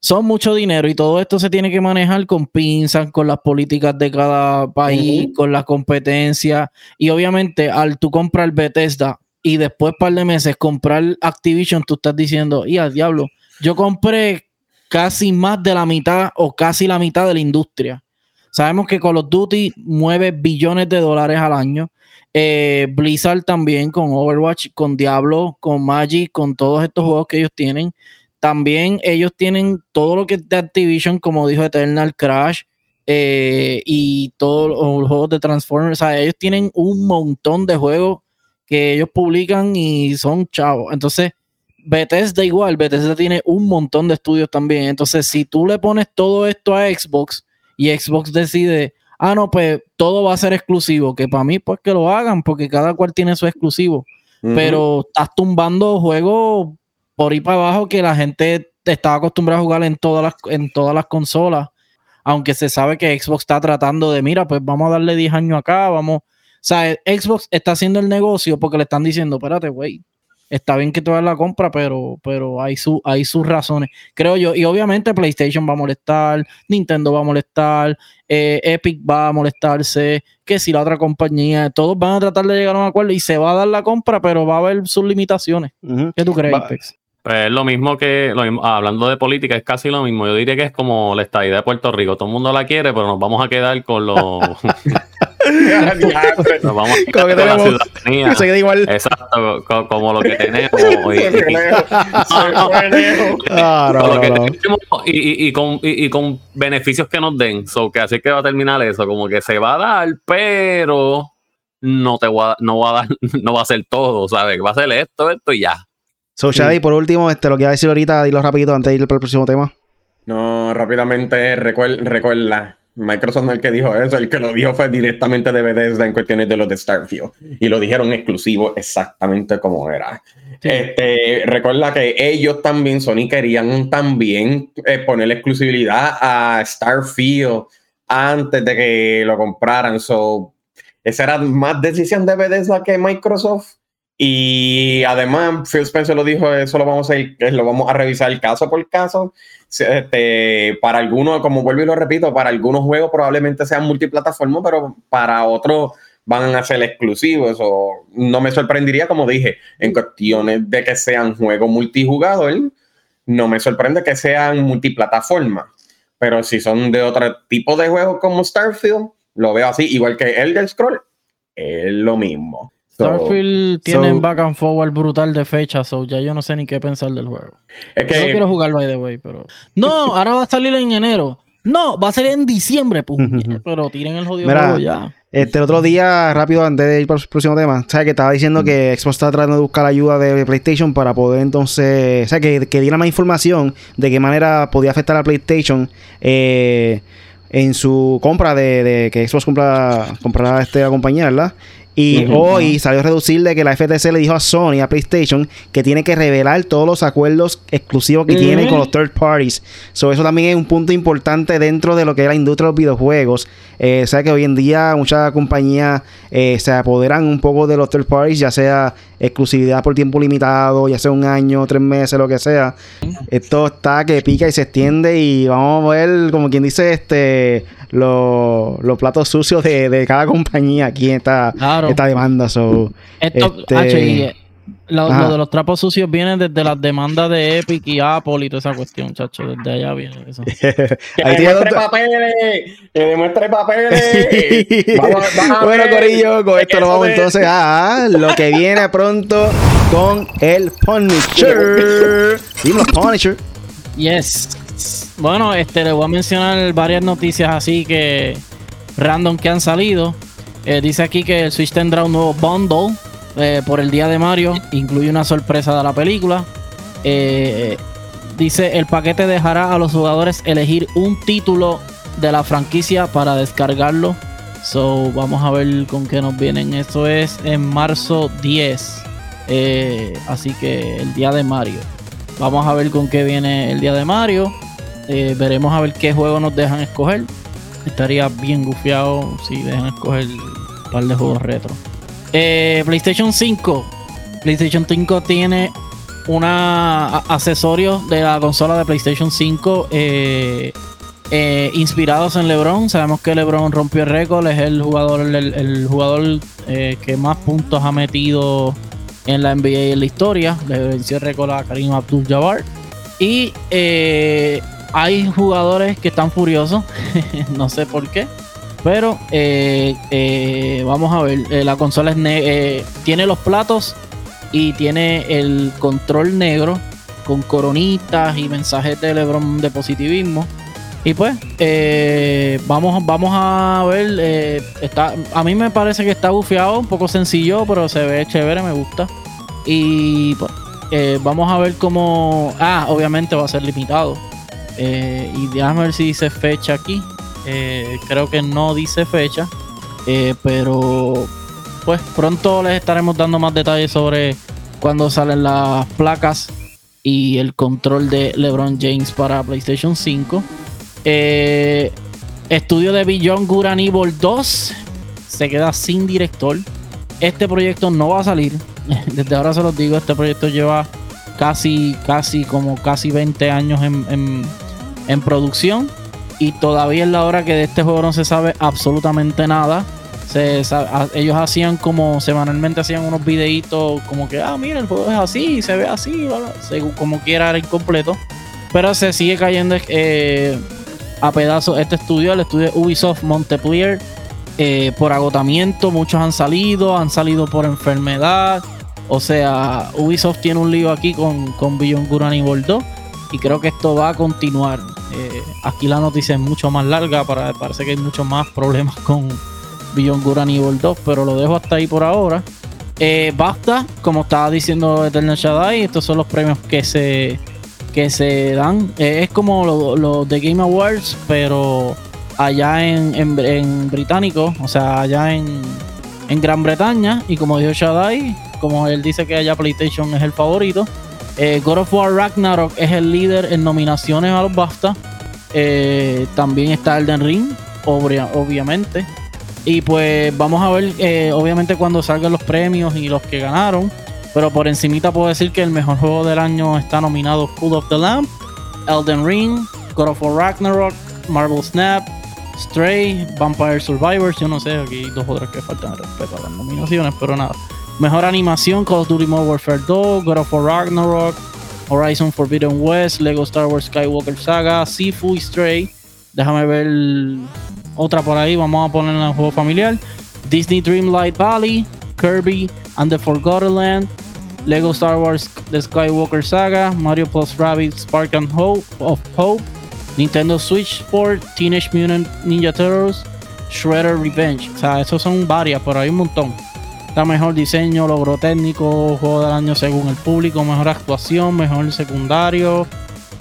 Son mucho dinero y todo esto se tiene que manejar con pinzas, con las políticas de cada país, con la competencia. Y obviamente, al tú comprar Bethesda y después, par de meses, comprar Activision, tú estás diciendo, y al diablo, yo compré casi más de la mitad o casi la mitad de la industria. Sabemos que Call of Duty mueve billones de dólares al año. Eh, Blizzard también con Overwatch, con Diablo, con Magic, con todos estos juegos que ellos tienen. También ellos tienen todo lo que es de Activision, como dijo Eternal Crash, eh, y todos los juegos de Transformers. O sea, ellos tienen un montón de juegos que ellos publican y son chavos. Entonces, Bethesda igual, Bethesda tiene un montón de estudios también. Entonces, si tú le pones todo esto a Xbox, y Xbox decide, ah, no, pues todo va a ser exclusivo, que para mí pues que lo hagan, porque cada cual tiene su exclusivo, pero estás tumbando juegos por ahí para abajo que la gente estaba acostumbrada a jugar en todas las, en todas las consolas, aunque se sabe que Xbox está tratando de, mira, pues vamos a darle 10 años acá, vamos, o sea, Xbox está haciendo el negocio porque le están diciendo, espérate, güey, está bien que tú hagas la compra, pero, pero hay, su, hay sus razones, creo yo. Y obviamente PlayStation va a molestar, Nintendo va a molestar, eh, Epic va a molestarse, que si la otra compañía, todos van a tratar de llegar a un acuerdo y se va a dar la compra, pero va a haber sus limitaciones. ¿Qué tú crees, Apex? Pues lo mismo que, hablando de política, es casi lo mismo. Yo diría que es como la estadía de Puerto Rico. Todo el mundo la quiere, pero nos vamos a quedar con los... nos vamos a quedar con la ciudadanía. igual. Exacto, como lo que tenemos. y, con, y, con beneficios que nos den. So, que así que va a terminar eso. Como que se va a dar, pero no te va, no va a dar, no va a ser todo, ¿sabes? Va a ser esto, esto y ya. So, Shadi, por último, este, lo que iba a decir ahorita, dilo rapidito antes de ir para el próximo tema. No, rápidamente, recuerda, Microsoft no es el que dijo eso, el que lo dijo fue directamente de Bethesda en cuestiones de los de Starfield. Y lo dijeron exclusivo exactamente como era. Este, recuerda que ellos también, Sony, querían también eh, poner exclusividad a Starfield antes de que lo compraran. So, esa era más decisión de Bethesda que Microsoft. Y además, Phil Spencer lo dijo, eso lo vamos a ir, lo vamos a revisar caso por caso. Este, para algunos, como vuelvo y lo repito, para algunos juegos probablemente sean multiplataformas, pero para otros van a ser exclusivos. O no me sorprendería, como dije, en cuestiones de que sean juegos multijugador, no me sorprende que sean multiplataformas. Pero si son de otro tipo de juegos como Starfield, lo veo así, igual que Elder Scroll, es lo mismo. Starfield tiene back and forward brutal de fecha, so ya yo no sé ni qué pensar del juego. Es que... No quiero jugar by the way, pero. No, ahora va a salir en enero. No, va a salir en diciembre, pues. pero tiren el jodido juego ya. Este otro día, rápido, antes de ir para el próximo tema, ¿sabes? Que estaba diciendo que Xbox está tratando de buscar ayuda de PlayStation para poder entonces, o sea, que, que diera más información de qué manera podía afectar a PlayStation eh, en su compra de, de que Xbox compra, comprara este, compañía, ¿verdad? Y hoy salió a reducir de que la FTC le dijo a Sony, a PlayStation, que tiene que revelar todos los acuerdos exclusivos que tiene con los third parties. So, eso también es un punto importante dentro de lo que es la industria de los videojuegos. Eh, que hoy en día muchas compañías eh, se apoderan un poco de los third parties, ya sea exclusividad por tiempo limitado, ya sea un año, tres meses, lo que sea. Esto está que pica y se extiende y vamos a ver, como quien dice, este los, platos sucios de, cada compañía aquí en esta, esta demanda. So, Esto, este, lo, de los trapos sucios vienen desde las demandas de Epic y Apple y toda esa cuestión, chacho. Desde allá viene eso. que demuestre papeles, que demuestre papeles. bueno, Corillo, con esto nos vamos entonces a lo que viene pronto con el Punisher. Dime Punisher. Yes. Bueno, este, le voy a mencionar varias noticias así que random que han salido. Eh, dice aquí que el Switch tendrá un nuevo bundle eh, por el día de Mario. Incluye una sorpresa de la película. Eh, dice el paquete dejará a los jugadores elegir un título de la franquicia para descargarlo. So, vamos a ver con qué nos vienen. Eso es en marzo 10. así que el día de Mario. Vamos a ver con qué viene el día de Mario. Eh, veremos a ver qué juego nos dejan escoger. Estaría bien gufiado si dejan escoger un par de juegos retro. Eh, PlayStation 5. PlayStation 5 tiene una accesorio de la consola de PlayStation 5 eh, inspirados en LeBron. Sabemos que LeBron rompió el récord, es el jugador, el, jugador que más puntos ha metido en la NBA en la historia. Le venció el récord a Karim Abdul-Jabbar. Y hay jugadores que están furiosos, no sé por qué. Pero eh, eh, vamos a ver, eh, la consola es tiene los platos y tiene el control negro con coronitas y mensajes de Lebron de positivismo. Y pues, vamos, vamos a ver. está, a mí me parece que está bufeado, un poco sencillo, pero se ve chévere, me gusta. Y pues, vamos a ver cómo. Ah, obviamente va a ser limitado. Y déjame ver si dice fecha aquí. Eh, creo que no dice fecha. Eh, pero pues pronto les estaremos dando más detalles sobre cuándo salen las placas y el control de LeBron James para PlayStation 5. estudio de Beyond Good and Evil 2 se queda sin director. Este proyecto no va a salir. Desde ahora se los digo, este proyecto lleva casi, casi, como casi 20 años en en producción y todavía es la hora que de este juego no se sabe absolutamente nada. Se, ellos hacían como semanalmente hacían unos videitos como que, ah, mira, el juego es así, se ve así, como quiera era incompleto. Pero se sigue cayendo eh, a pedazos este estudio, el estudio Ubisoft Monteplier, eh, por agotamiento. Muchos han salido, han salido por enfermedad. O sea, Ubisoft tiene un lío aquí con, con Beyond Good and 2 y creo que esto va a continuar. Eh, aquí la noticia es mucho más larga, parece que hay muchos más problemas con Beyond Good and 2, pero lo dejo hasta ahí por ahora. Eh, basta, como estaba diciendo Eternal Shaddai, estos son los premios que se, que se dan. Eh, es como los de Game Awards, pero allá en, en, británico, o sea, allá en, en Gran Bretaña. Y como dijo Shadai, como él dice que allá PlayStation es el favorito, eh, God of War Ragnarok es el líder en nominaciones a los BAFTA. Eh, también está Elden Ring, obviamente. Y pues vamos a ver, eh, obviamente cuando salgan los premios y los que ganaron. Pero por encimita puedo decir que el mejor juego del año está nominado Cool of the Lamp, Elden Ring, God of War Ragnarok, Marvel Snap, Stray, Vampire Survivors. Yo no sé, aquí hay dos otras que faltan respeto a las nominaciones, pero nada. Mejor animación, Call of Duty Modern Warfare 2, God of War Ragnarok, Horizon Forbidden West, Lego Star Wars Skywalker Saga, Sifu y Stray. Déjame ver otra por ahí, vamos a poner en juego familiar. Disney Dreamlight Valley, Kirby and the Forgotten Land, Lego Star Wars The Skywalker Saga, Mario Plus Rabbit Spark and Hope of Hope, Nintendo Switch Sport, Teenage Mutant Ninja Turtles, Shredder Revenge. O sea, esos son varias, pero hay un montón. Está mejor diseño, logro técnico, juego del año según el público, mejor actuación, mejor secundario,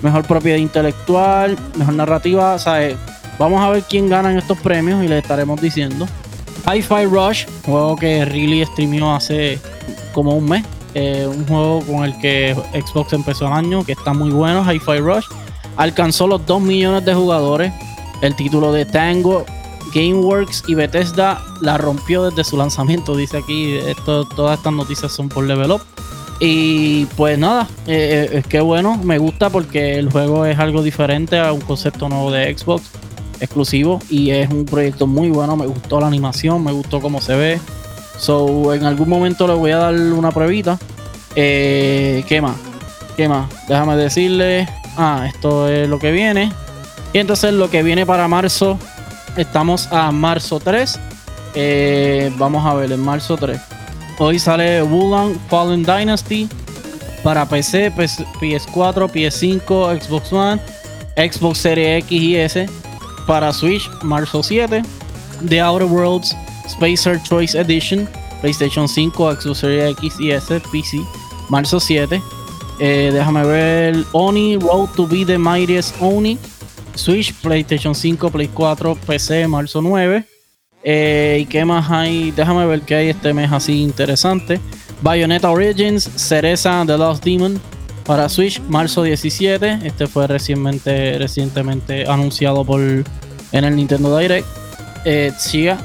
mejor propiedad intelectual, mejor narrativa. ¿sabes? Vamos a ver quién gana en estos premios y le estaremos diciendo. Hi-Fi Rush, juego que Really streamió hace como un mes. Eh, un juego con el que Xbox empezó el año, que está muy bueno. Hi-Fi Rush alcanzó los 2 millones de jugadores. El título de Tango GameWorks y Bethesda la rompió desde su lanzamiento. Dice aquí, esto, todas estas noticias son por Level Up. Y pues nada, eh, eh, es que bueno, me gusta porque el juego es algo diferente a un concepto nuevo de Xbox exclusivo y es un proyecto muy bueno. Me gustó la animación, me gustó cómo se ve. So, en algún momento le voy a dar una pruebita. Eh, ¿Qué más? ¿Qué más? Déjame decirle. Ah, esto es lo que viene. Y entonces lo que viene para marzo Estamos a marzo 3. Eh, vamos a ver, en marzo 3. Hoy sale Wulan Fallen Dynasty para PC, PS4, PS5, Xbox One, Xbox Series X y S. Para Switch, marzo 7. The Outer Worlds Spacer Choice Edition, PlayStation 5, Xbox Series X y S, PC, marzo 7. Eh, déjame ver Oni Road to be the Mightiest Oni Switch, PlayStation 5, Play 4, PC, marzo 9. Eh, ¿Y qué más hay? Déjame ver qué hay este mes así interesante. Bayonetta Origins, Cereza The Lost Demon para Switch, marzo 17. Este fue recientemente, recientemente anunciado por en el Nintendo Direct. Eh, Chia,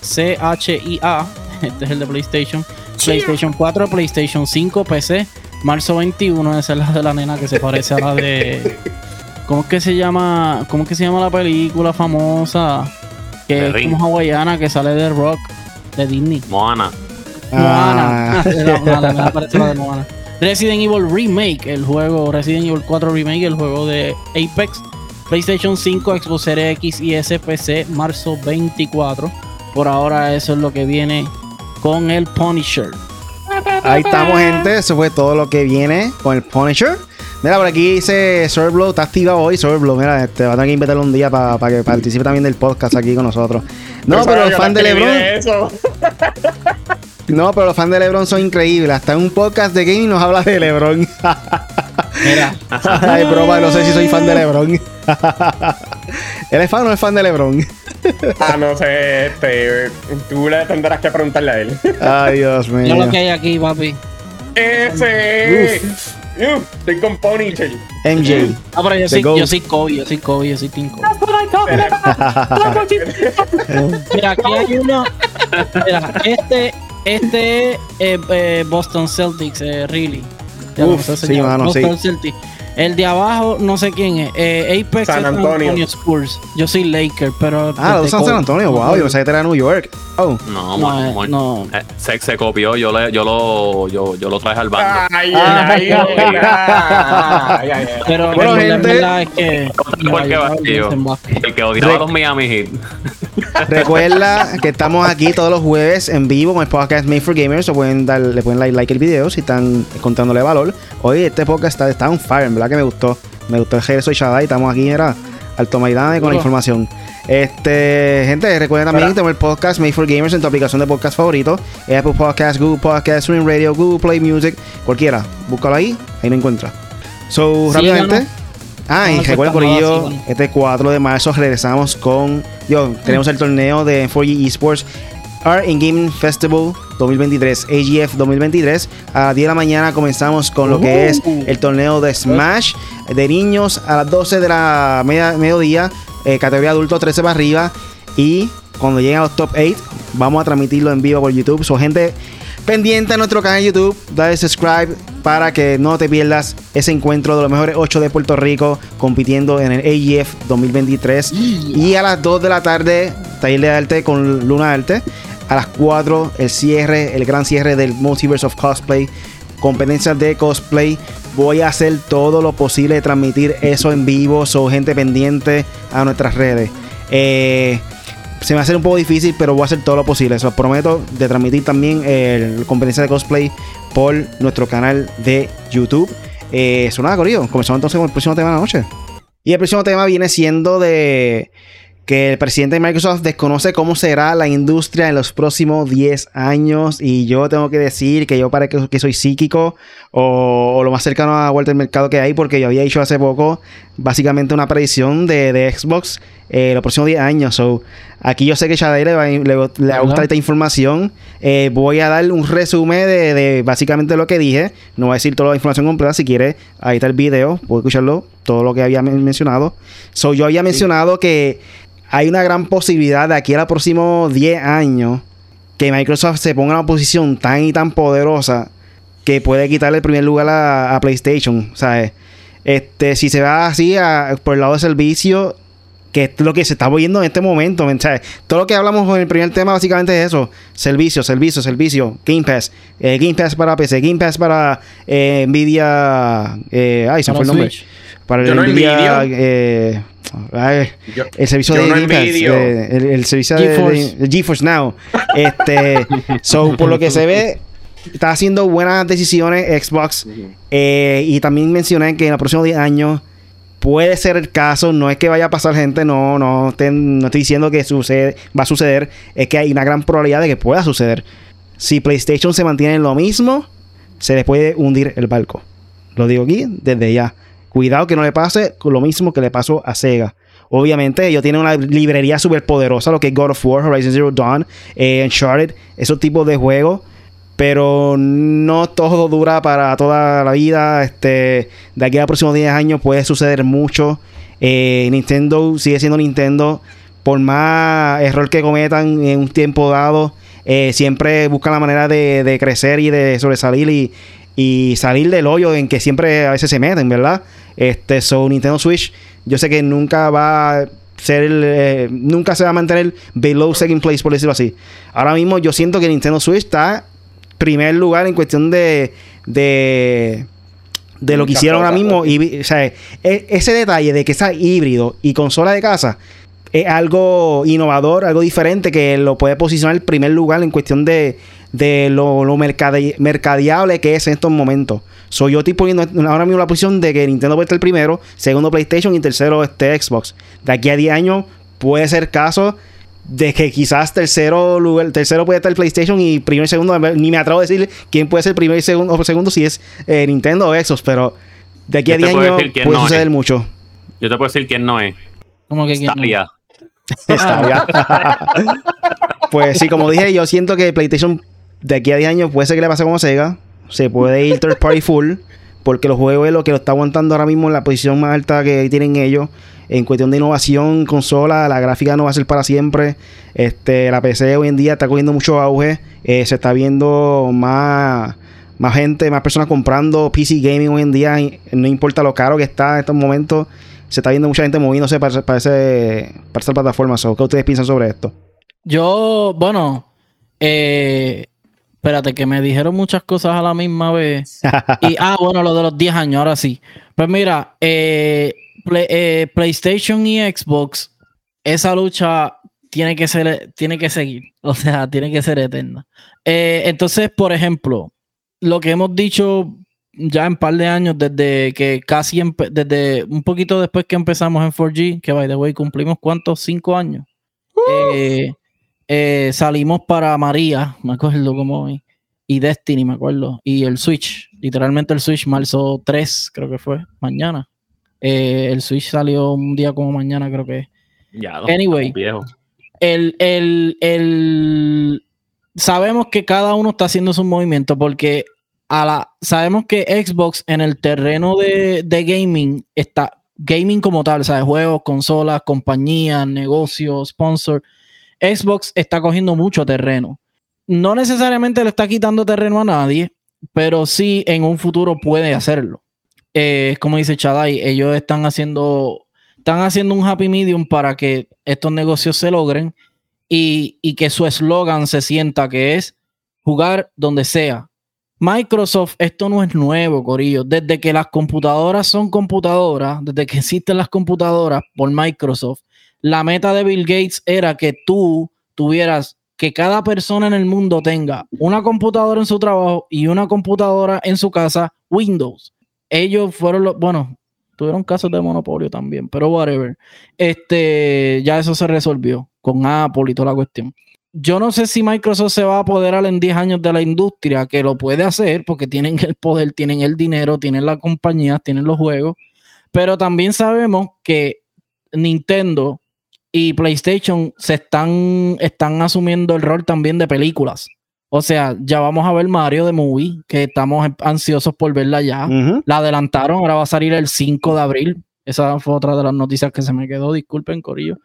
C-H-I-A, este es el de PlayStation. PlayStation 4, PlayStation 5, PC, marzo 21. Esa es la de la nena que se parece a la de ¿Cómo es que se llama? ¿Cómo es que se llama la película famosa? Que es como hawaiana, que sale de rock, de Disney. Moana. Moana. Ah. Moana. Resident Evil Remake, el juego Resident Evil 4 Remake, el juego de Apex. PlayStation 5, Xbox Series X y SPC, marzo 24. Por ahora eso es lo que viene con el Punisher. Ahí estamos, gente. Eso fue todo lo que viene con el Punisher. Mira, por aquí dice Sorblow, está activado hoy Sorblow. Mira, este, va a tener que invitarlo un día para que participe también del podcast aquí con nosotros. No, pero los fans de LeBron. no, pero los fans de LeBron son increíbles. Hasta en un podcast de gaming nos habla de LeBron. Mira. Ay, broma, no sé si soy fan de LeBron. ¿Él es fan o no es fan de LeBron? ah, no sé, este. Tú le tendrás que preguntarle a él. Ay, Dios mío. Yo lo que hay aquí, papi. Ese. Uf. Estoy con Ponytail. MJ. Ah, pero yo soy, yo soy Kobe, yo soy Kobe, yo soy Kobe. Mira, aquí hay uno. Mira, este, este es eh, eh, Boston Celtics, eh, really. Uf, sí, mano, Boston sí. Celtics. El de abajo, no sé quién es. Eh, Apex San Antonio. Spurs. Yo soy Laker, pero. Ah, los San Antonio. Wow, yo pensé que era New York. Oh. No, no, no. Eh, se, se, copió. Yo, le, yo, lo, yo, yo lo traje al banco. Ay, ay, ay, Pero bueno, gente, la verdad es que. El que odiaba a los Miami Heat. Recuerda que estamos aquí todos los jueves en vivo con el podcast Made for Gamers. O pueden dar, le pueden dar like el video si están contándole valor. Hoy este podcast está, está on fire, en verdad que me gustó. Me gustó el regreso de Shaddai. Estamos aquí, era Alto Maidana con la información. Este, gente, recuerden también que tenemos el podcast Made for Gamers en tu aplicación de podcast favorito. Apple Podcast, Google Podcast, Stream Radio, Google Play Music, cualquiera. Búscalo ahí, ahí lo encuentras. So, rápidamente. Ah, y recuerda por ello, este 4 de marzo regresamos con. Yo, tenemos el torneo de 4G Esports Art in Gaming Festival 2023, AGF 2023. A las 10 de la mañana comenzamos con lo que es uh. el torneo de Smash de niños a las 12 de la media, mediodía, eh, categoría adulto 13 para arriba. Y cuando lleguen a los top 8, vamos a transmitirlo en vivo por YouTube. So, gente pendiente a nuestro canal YouTube, dale subscribe para que no te pierdas ese encuentro de los mejores 8 de Puerto Rico compitiendo en el AGF 2023. Y a las 2 de la tarde, taller de arte con Luna Arte a las 4 el cierre, el gran cierre del Multiverse of Cosplay, competencias de cosplay. Voy a hacer todo lo posible de transmitir eso en vivo, so gente pendiente a nuestras redes. Eh, se me va a hacer un poco difícil, pero voy a hacer todo lo posible. Eso prometo de transmitir también el competencia de cosplay por nuestro canal de YouTube. Eh, eso nada. Comenzamos entonces con el próximo tema de la noche. Y el próximo tema viene siendo de que el presidente de Microsoft desconoce cómo será la industria en los próximos 10 años y yo tengo que decir que yo parece que, soy psíquico o, lo más cercano a vuelta del mercado que hay porque yo había hecho hace poco básicamente una predicción de, Xbox eh, los próximos 10 años. So, aquí yo sé que Shadei le va, le, a gustar esta información. Eh, voy a dar un resumen de, básicamente lo que dije. No voy a decir toda la información completa. Si quiere, ahí está el video. Puedo escucharlo. Todo lo que había mencionado. So, yo había mencionado que hay una gran posibilidad de aquí a los próximos 10 años que Microsoft se ponga en una posición tan y tan poderosa que puede quitarle el primer lugar a, PlayStation. ¿Sabes? Este, si se va así por el lado de servicio, que es lo que se está viendo en este momento. ¿sabes? Todo lo que hablamos en el primer tema básicamente es eso. Servicio, servicio, servicio. Game Pass. Eh, Game Pass para PC. Game Pass para eh, Nvidia. Eh, ay, se fue el nombre. Para el Nvidia. Eh, el servicio de eh, el, servicio de, GeForce Now. Este, so, por lo que se ve, está haciendo buenas decisiones Xbox. Eh, y también mencioné que en los próximos 10 años puede ser el caso. No es que vaya a pasar gente, no, no, no estoy diciendo que sucede, va a suceder. Es que hay una gran probabilidad de que pueda suceder. Si PlayStation se mantiene en lo mismo, se le puede hundir el barco. Lo digo aquí desde ya. Cuidado que no le pase lo mismo que le pasó a Sega. Obviamente, ellos tienen una librería súper poderosa, lo que es God of War, Horizon Zero Dawn, eh, Uncharted, esos tipos de juegos. Pero no todo dura para toda la vida. Este, de aquí a los próximos 10 años puede suceder mucho. Eh, Nintendo sigue siendo Nintendo. Por más error que cometan en un tiempo dado, eh, siempre buscan la manera de, crecer y de sobresalir y, salir del hoyo en que siempre a veces se meten, ¿verdad? Este, so Nintendo Switch, yo sé que nunca va a ser eh, nunca se va a mantener below second place, por decirlo así. Ahora mismo yo siento que Nintendo Switch está primer lugar en cuestión de, de, de lo que hicieron ahora mismo. Y, o sea, e, ese detalle de que está híbrido y consola de casa es algo innovador, algo diferente que lo puede posicionar en primer lugar en cuestión de, de lo, lo mercadeable que es en estos momentos. Soy yo estoy poniendo ahora mismo la posición de que Nintendo puede estar el primero, segundo PlayStation y tercero este Xbox. De aquí a 10 años puede ser caso de que quizás tercero lugar, tercero puede estar el PlayStation y primero y segundo, ni me atrevo a decir quién puede ser primero y segundo, o segundo si es eh, Nintendo o Xbox, pero de aquí a 10 años puede suceder mucho. Yo te puedo decir quién no es. ¿Cómo que quién Stadia. pues sí, como dije, yo siento que PlayStation de aquí a 10 años puede ser que le pase como Sega. Se puede ir third party full. Porque los juegos es lo que lo está aguantando ahora mismo en la posición más alta que tienen ellos. En cuestión de innovación, consola, la gráfica no va a ser para siempre. Este, la PC hoy en día está cogiendo mucho auge. Eh, se está viendo más, más gente, más personas comprando PC gaming hoy en día. No importa lo caro que está en estos momentos. Se está viendo mucha gente moviéndose para, para, ese, para esa plataforma. ¿Qué ustedes piensan sobre esto? Yo, bueno, eh, Espérate, que me dijeron muchas cosas a la misma vez. y, ah, bueno, lo de los 10 años, ahora sí. Pues mira, eh, eh, PlayStation y Xbox, esa lucha tiene que ser, tiene que seguir. O sea, tiene que ser eterna. Eh, entonces, por ejemplo, lo que hemos dicho ya en par de años, desde que casi, desde un poquito después que empezamos en 4G, que by the way, cumplimos cuántos, cinco años. Uh. Eh, salimos para María, me acuerdo como hoy, y Destiny, me acuerdo, y el Switch, literalmente el Switch marzo 3, creo que fue, mañana. Eh, el Switch salió un día como mañana, creo que. Ya, anyway, El, el, el, sabemos que cada uno está haciendo su movimiento porque a la, sabemos que Xbox en el terreno de, de gaming está gaming como tal, o sea, juegos, consolas, compañías, negocios, sponsor. Xbox está cogiendo mucho terreno. No necesariamente le está quitando terreno a nadie, pero sí en un futuro puede hacerlo. Es como dice Chadai, ellos están haciendo, están haciendo un happy medium para que estos negocios se logren y, y que su eslogan se sienta que es jugar donde sea. Microsoft, esto no es nuevo, Corillo. Desde que las computadoras son computadoras, desde que existen las computadoras por Microsoft, la meta de Bill Gates era que tú tuvieras que cada persona en el mundo tenga una computadora en su trabajo y una computadora en su casa, Windows. Ellos fueron los, bueno, tuvieron casos de monopolio también, pero whatever. Este, ya eso se resolvió con Apple y toda la cuestión. Yo no sé si Microsoft se va a apoderar en 10 años de la industria, que lo puede hacer porque tienen el poder, tienen el dinero, tienen la compañía, tienen los juegos, pero también sabemos que Nintendo y PlayStation se están, están asumiendo el rol también de películas. O sea, ya vamos a ver Mario de Movie, que estamos ansiosos por verla ya. La adelantaron, ahora va a salir el 5 de abril. Esa fue otra de las noticias que se me quedó, disculpen, Corillo.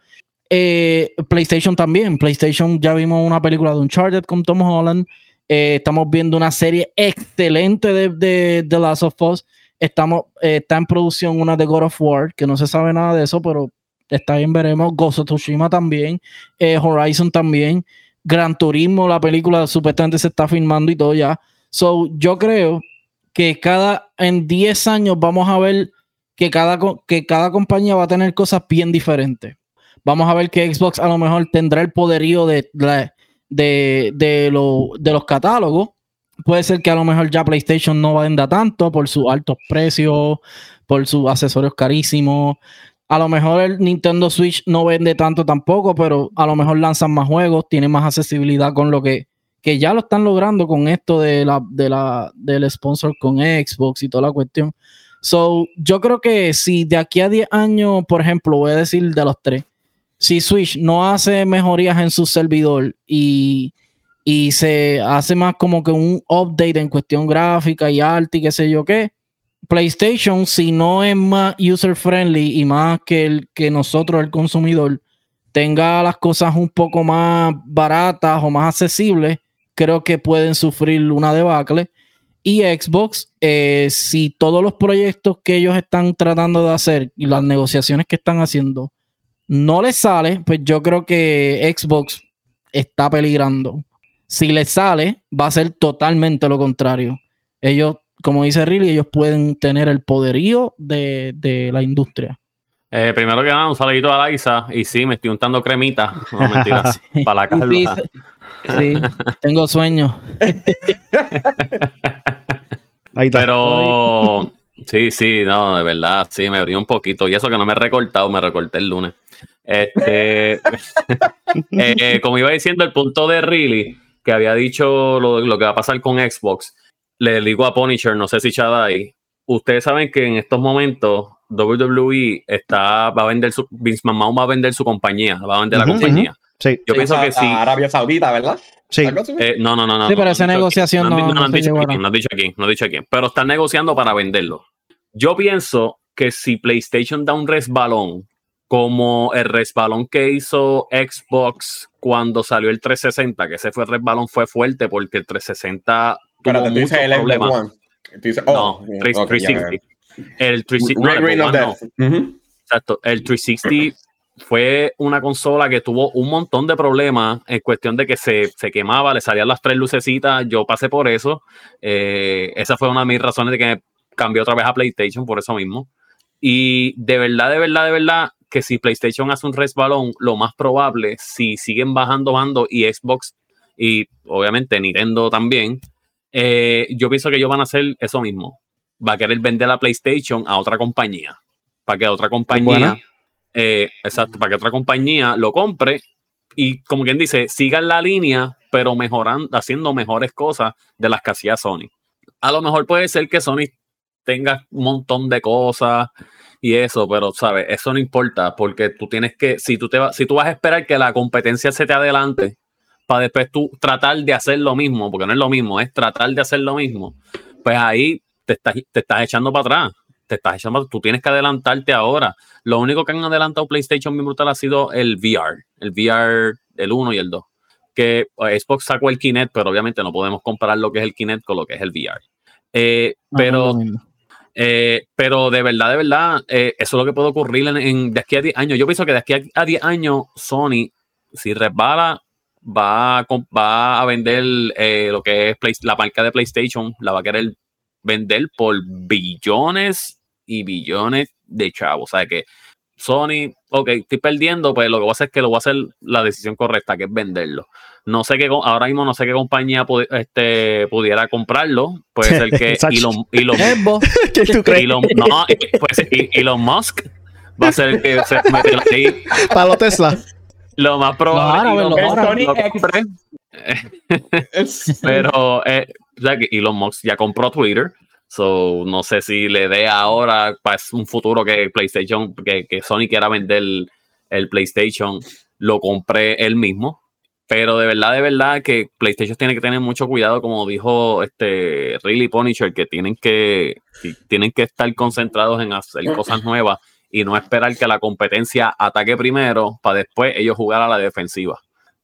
Eh, PlayStation también. PlayStation ya vimos una película de Uncharted con Tom Holland. Eh, estamos viendo una serie excelente de, de, The Last of Us. Estamos, eh, está en producción una de God of War, que no se sabe nada de eso, pero está bien, veremos. Ghost of también, eh, Horizon también, Gran Turismo, la película supuestamente se está filmando y todo ya. So, yo creo que cada, en 10 años vamos a ver que cada, que cada compañía va a tener cosas bien diferentes. Vamos a ver que Xbox a lo mejor tendrá el poderío de, de, de, de los catálogos. Puede ser que a lo mejor ya PlayStation no venda tanto por sus altos precios, por sus accesorios carísimos. A lo mejor el Nintendo Switch no vende tanto tampoco, pero a lo mejor lanzan más juegos, tiene más accesibilidad con lo que, que ya lo están logrando con esto de la, de la, del sponsor con Xbox y toda la cuestión. So, yo creo que si de aquí a 10 años, por ejemplo, voy a decir de los tres, si Switch no hace mejorías en su servidor y, y se hace más como que un update en cuestión gráfica y arte y qué sé yo qué, PlayStation, si no es más user friendly y más que, el, que nosotros, el consumidor, tenga las cosas un poco más baratas o más accesibles, creo que pueden sufrir una debacle. Y Xbox, eh, si todos los proyectos que ellos están tratando de hacer y las negociaciones que están haciendo no les sale, pues yo creo que Xbox está peligrando. Si les sale, va a ser totalmente lo contrario. Ellos como dice Riley, ellos pueden tener el poderío de, la industria. Eh, primero que nada, un saludito a Laisa. Y sí, me estoy untando cremita. No mentiras. para la calma. Sí, tengo sueño. Pero sí, sí, no, de verdad, sí, me abrí un poquito. Y eso que no me he recortado, me recorté el lunes. Este, eh, como iba diciendo, el punto de Riley, que había dicho lo, lo que va a pasar con Xbox le digo a Punisher, no sé si Chadai, ustedes saben que en estos momentos WWE está, va a vender su, Vince McMahon va a vender su compañía, va a vender la compañía. Sí. Yo pienso que sí. Arabia Saudita, ¿verdad? Sí. Eh, no, no, no, no. Sí, pero esa negociación no, no, han dicho aquí, no han dicho aquí, no han dicho aquí. Pero están negociando para venderlo. Yo pienso que si PlayStation da un resbalón, como el resbalón que hizo Xbox cuando salió el 360, que ese fue el resbalón fue fuerte porque el 360 pero te dice el One. no, 360. El 360. Exacto. El 360 fue una consola que tuvo un montón de problemas en cuestión de que se, se quemaba, le salían las tres lucecitas. Yo pasé por eso. Eh, esa fue una de mis razones de que cambié otra vez a PlayStation por eso mismo. Y de verdad, de verdad, de verdad, que si PlayStation hace un resbalón, lo más probable, si siguen bajando bando y Xbox y obviamente Nintendo también, eh, yo pienso que ellos van a hacer eso mismo. Va a querer vender la PlayStation a otra compañía. Para que otra compañía, eh, exacto, para que otra compañía lo compre y, como quien dice, sigan la línea, pero mejorando, haciendo mejores cosas de las que hacía Sony. A lo mejor puede ser que Sony tengas un montón de cosas y eso, pero sabes, eso no importa porque tú tienes que, si tú, te si tú vas a esperar que la competencia se te adelante para después tú tratar de hacer lo mismo, porque no es lo mismo, es tratar de hacer lo mismo, pues ahí te estás, te estás echando para atrás. Te estás echando, tú tienes que adelantarte ahora. Lo único que han adelantado PlayStation bien brutal ha sido el VR, el VR, el 1 y el 2. Que pues, Xbox sacó el Kinect, pero obviamente no podemos comparar lo que es el Kinect con lo que es el VR. Eh, pero, eh, pero de verdad, de verdad, eh, eso es lo que puede ocurrir en, de aquí a 10 años. Yo pienso que de aquí a, 10 años, Sony, si resbala, va a, va a vender lo que es la marca de PlayStation, la va a querer vender por billones y billones de chavos. O sea que Sony, ok, estoy perdiendo, pues lo que voy a hacer es que lo voy a hacer la decisión correcta, que es venderlo. No sé qué, ahora mismo no sé qué compañía este, pudiera comprarlo. Puede ser que Elon, Elon, ¿Qué tú crees? Elon, no, ser Elon Musk va a ser el que se mete ahí. Para los Tesla. Lo más probable. No, ahora, lo, Pero eh, sea, que Elon Musk ya compró Twitter. So, no sé si le dé ahora para pues, un futuro que PlayStation, que, que Sony quiera vender el, PlayStation, lo compré él mismo. Pero de verdad, de verdad que PlayStation tiene que tener mucho cuidado, como dijo este Really Punisher, que tienen que, tienen que estar concentrados en hacer cosas nuevas y no esperar que la competencia ataque primero para después ellos jugar a la defensiva.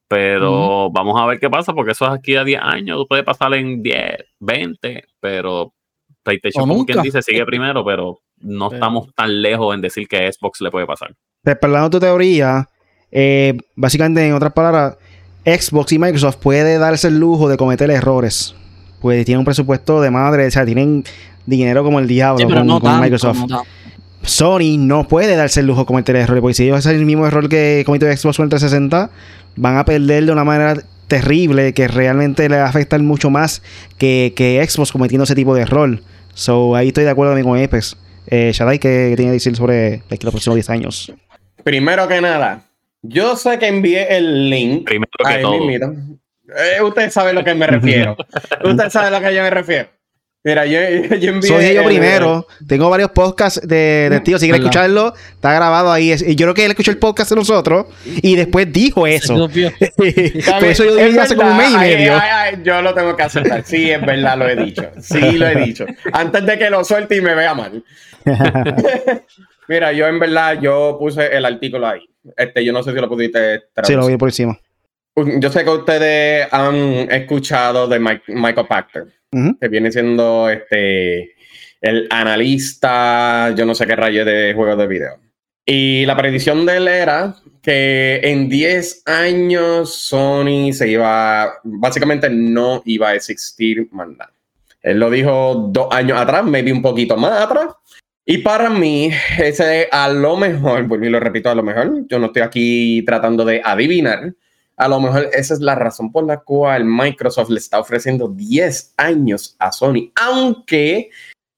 Pero vamos a ver qué pasa, porque eso es aquí a 10 años, puede pasar en 10, 20, pero PlayStation, como quien dice, sigue primero, pero no estamos tan lejos en decir que Xbox le puede pasar. Respaldando tu teoría, eh, básicamente, en otras palabras, Xbox y Microsoft puede darse el lujo de cometer errores. Pues tienen un presupuesto de madre, o sea, tienen dinero como el diablo con, Microsoft. Sony no puede darse el lujo de cometer errores, porque si ellos hacen el mismo error que cometió Xbox en el 360, van a perder de una manera terrible que realmente le va a afectar mucho más que, que Xbox cometiendo ese tipo de error. So, ahí estoy de acuerdo también con Epes. Eh, Shadai, ¿qué, tiene que decir sobre los próximos 10 años? Primero que nada, yo sé que envié el link. Primero que todo. Eh, usted sabe a lo que me refiero. usted sabe a lo que yo me refiero. Mira, yo, yo envié. Soy yo primero. Tengo varios podcasts de, de tío. Si quiere escucharlo, está grabado ahí. Y yo creo que él escuchó el podcast de nosotros y después dijo eso. Por eso yo dije hace como un mes y medio. yo lo tengo que aceptar. Sí, es verdad, lo he dicho. Sí, lo he dicho. Antes de que lo suelte y me vea mal. Mira, yo en verdad, yo puse el artículo ahí. Este, yo no sé si lo pudiste traducir. Sí, lo vi por encima. Yo sé que ustedes han escuchado de Michael Pachter que viene siendo este el analista, yo no sé qué rayo de juegos de video. Y la predicción de él era que en 10 años Sony se iba, básicamente no iba a existir más nada. Él lo dijo dos años atrás, maybe un poquito más atrás. Y para mí, ese a lo mejor, pues y lo repito, a lo mejor, yo no estoy aquí tratando de adivinar, a lo mejor esa es la razón por la cual Microsoft le está ofreciendo 10 años a Sony, aunque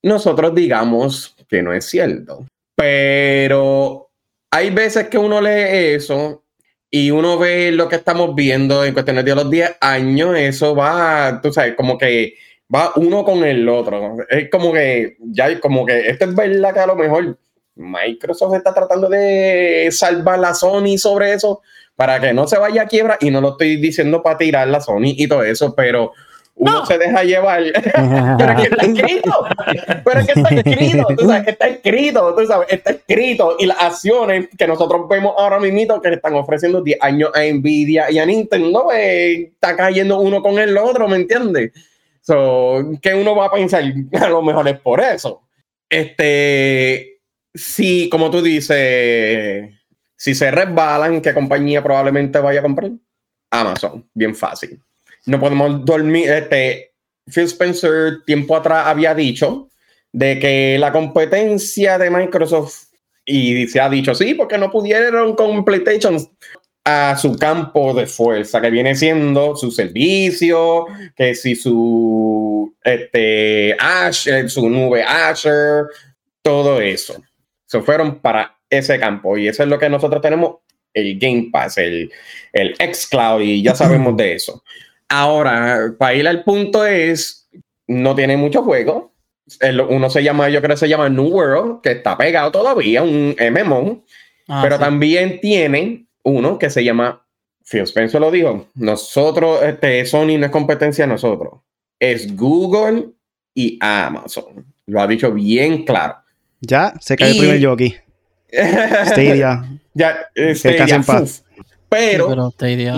nosotros digamos que no es cierto. Pero hay veces que uno lee eso y uno ve lo que estamos viendo en cuestiones de los 10 años, eso va, tú sabes, como que va uno con el otro. Es como que, ya, como que esto es verdad que a lo mejor Microsoft está tratando de salvar a Sony sobre eso para que no se vaya a quiebra, y no lo estoy diciendo para tirar la Sony y todo eso, pero uno se deja llevar. pero es que está escrito. Pero es que está escrito. Tú sabes, está escrito. Tú sabes, está escrito. Y las acciones que nosotros vemos ahora mismo que le están ofreciendo 10 años a Nvidia y a Nintendo, pues, está cayendo uno con el otro, ¿me entiendes? So, que uno va a pensar, a lo mejor es por eso. Este, sí, como tú dices, si se resbalan, ¿qué compañía probablemente vaya a comprar? Amazon, bien fácil. No podemos dormir. Este, Phil Spencer tiempo atrás había dicho de que la competencia de Microsoft, y se ha dicho, sí, porque no pudieron con PlayStation a su campo de fuerza, que viene siendo su servicio, que si su este, Azure, su nube Azure, todo eso. Se fueron para ese campo. Y eso es lo que nosotros tenemos, el Game Pass, el, el xCloud, y ya sabemos de eso. Ahora, para ir al punto es, no tiene mucho juego. uno se llama, yo creo que se llama New World, que está pegado todavía, un MMO. Ah, pero también tienen uno que se llama, Phil Spencer lo dijo, nosotros, este, Sony no es competencia de nosotros, es Google y Amazon. Lo ha dicho bien claro. Ya, se cae el primer jockey. Stadia. ya, Stadia. Pero,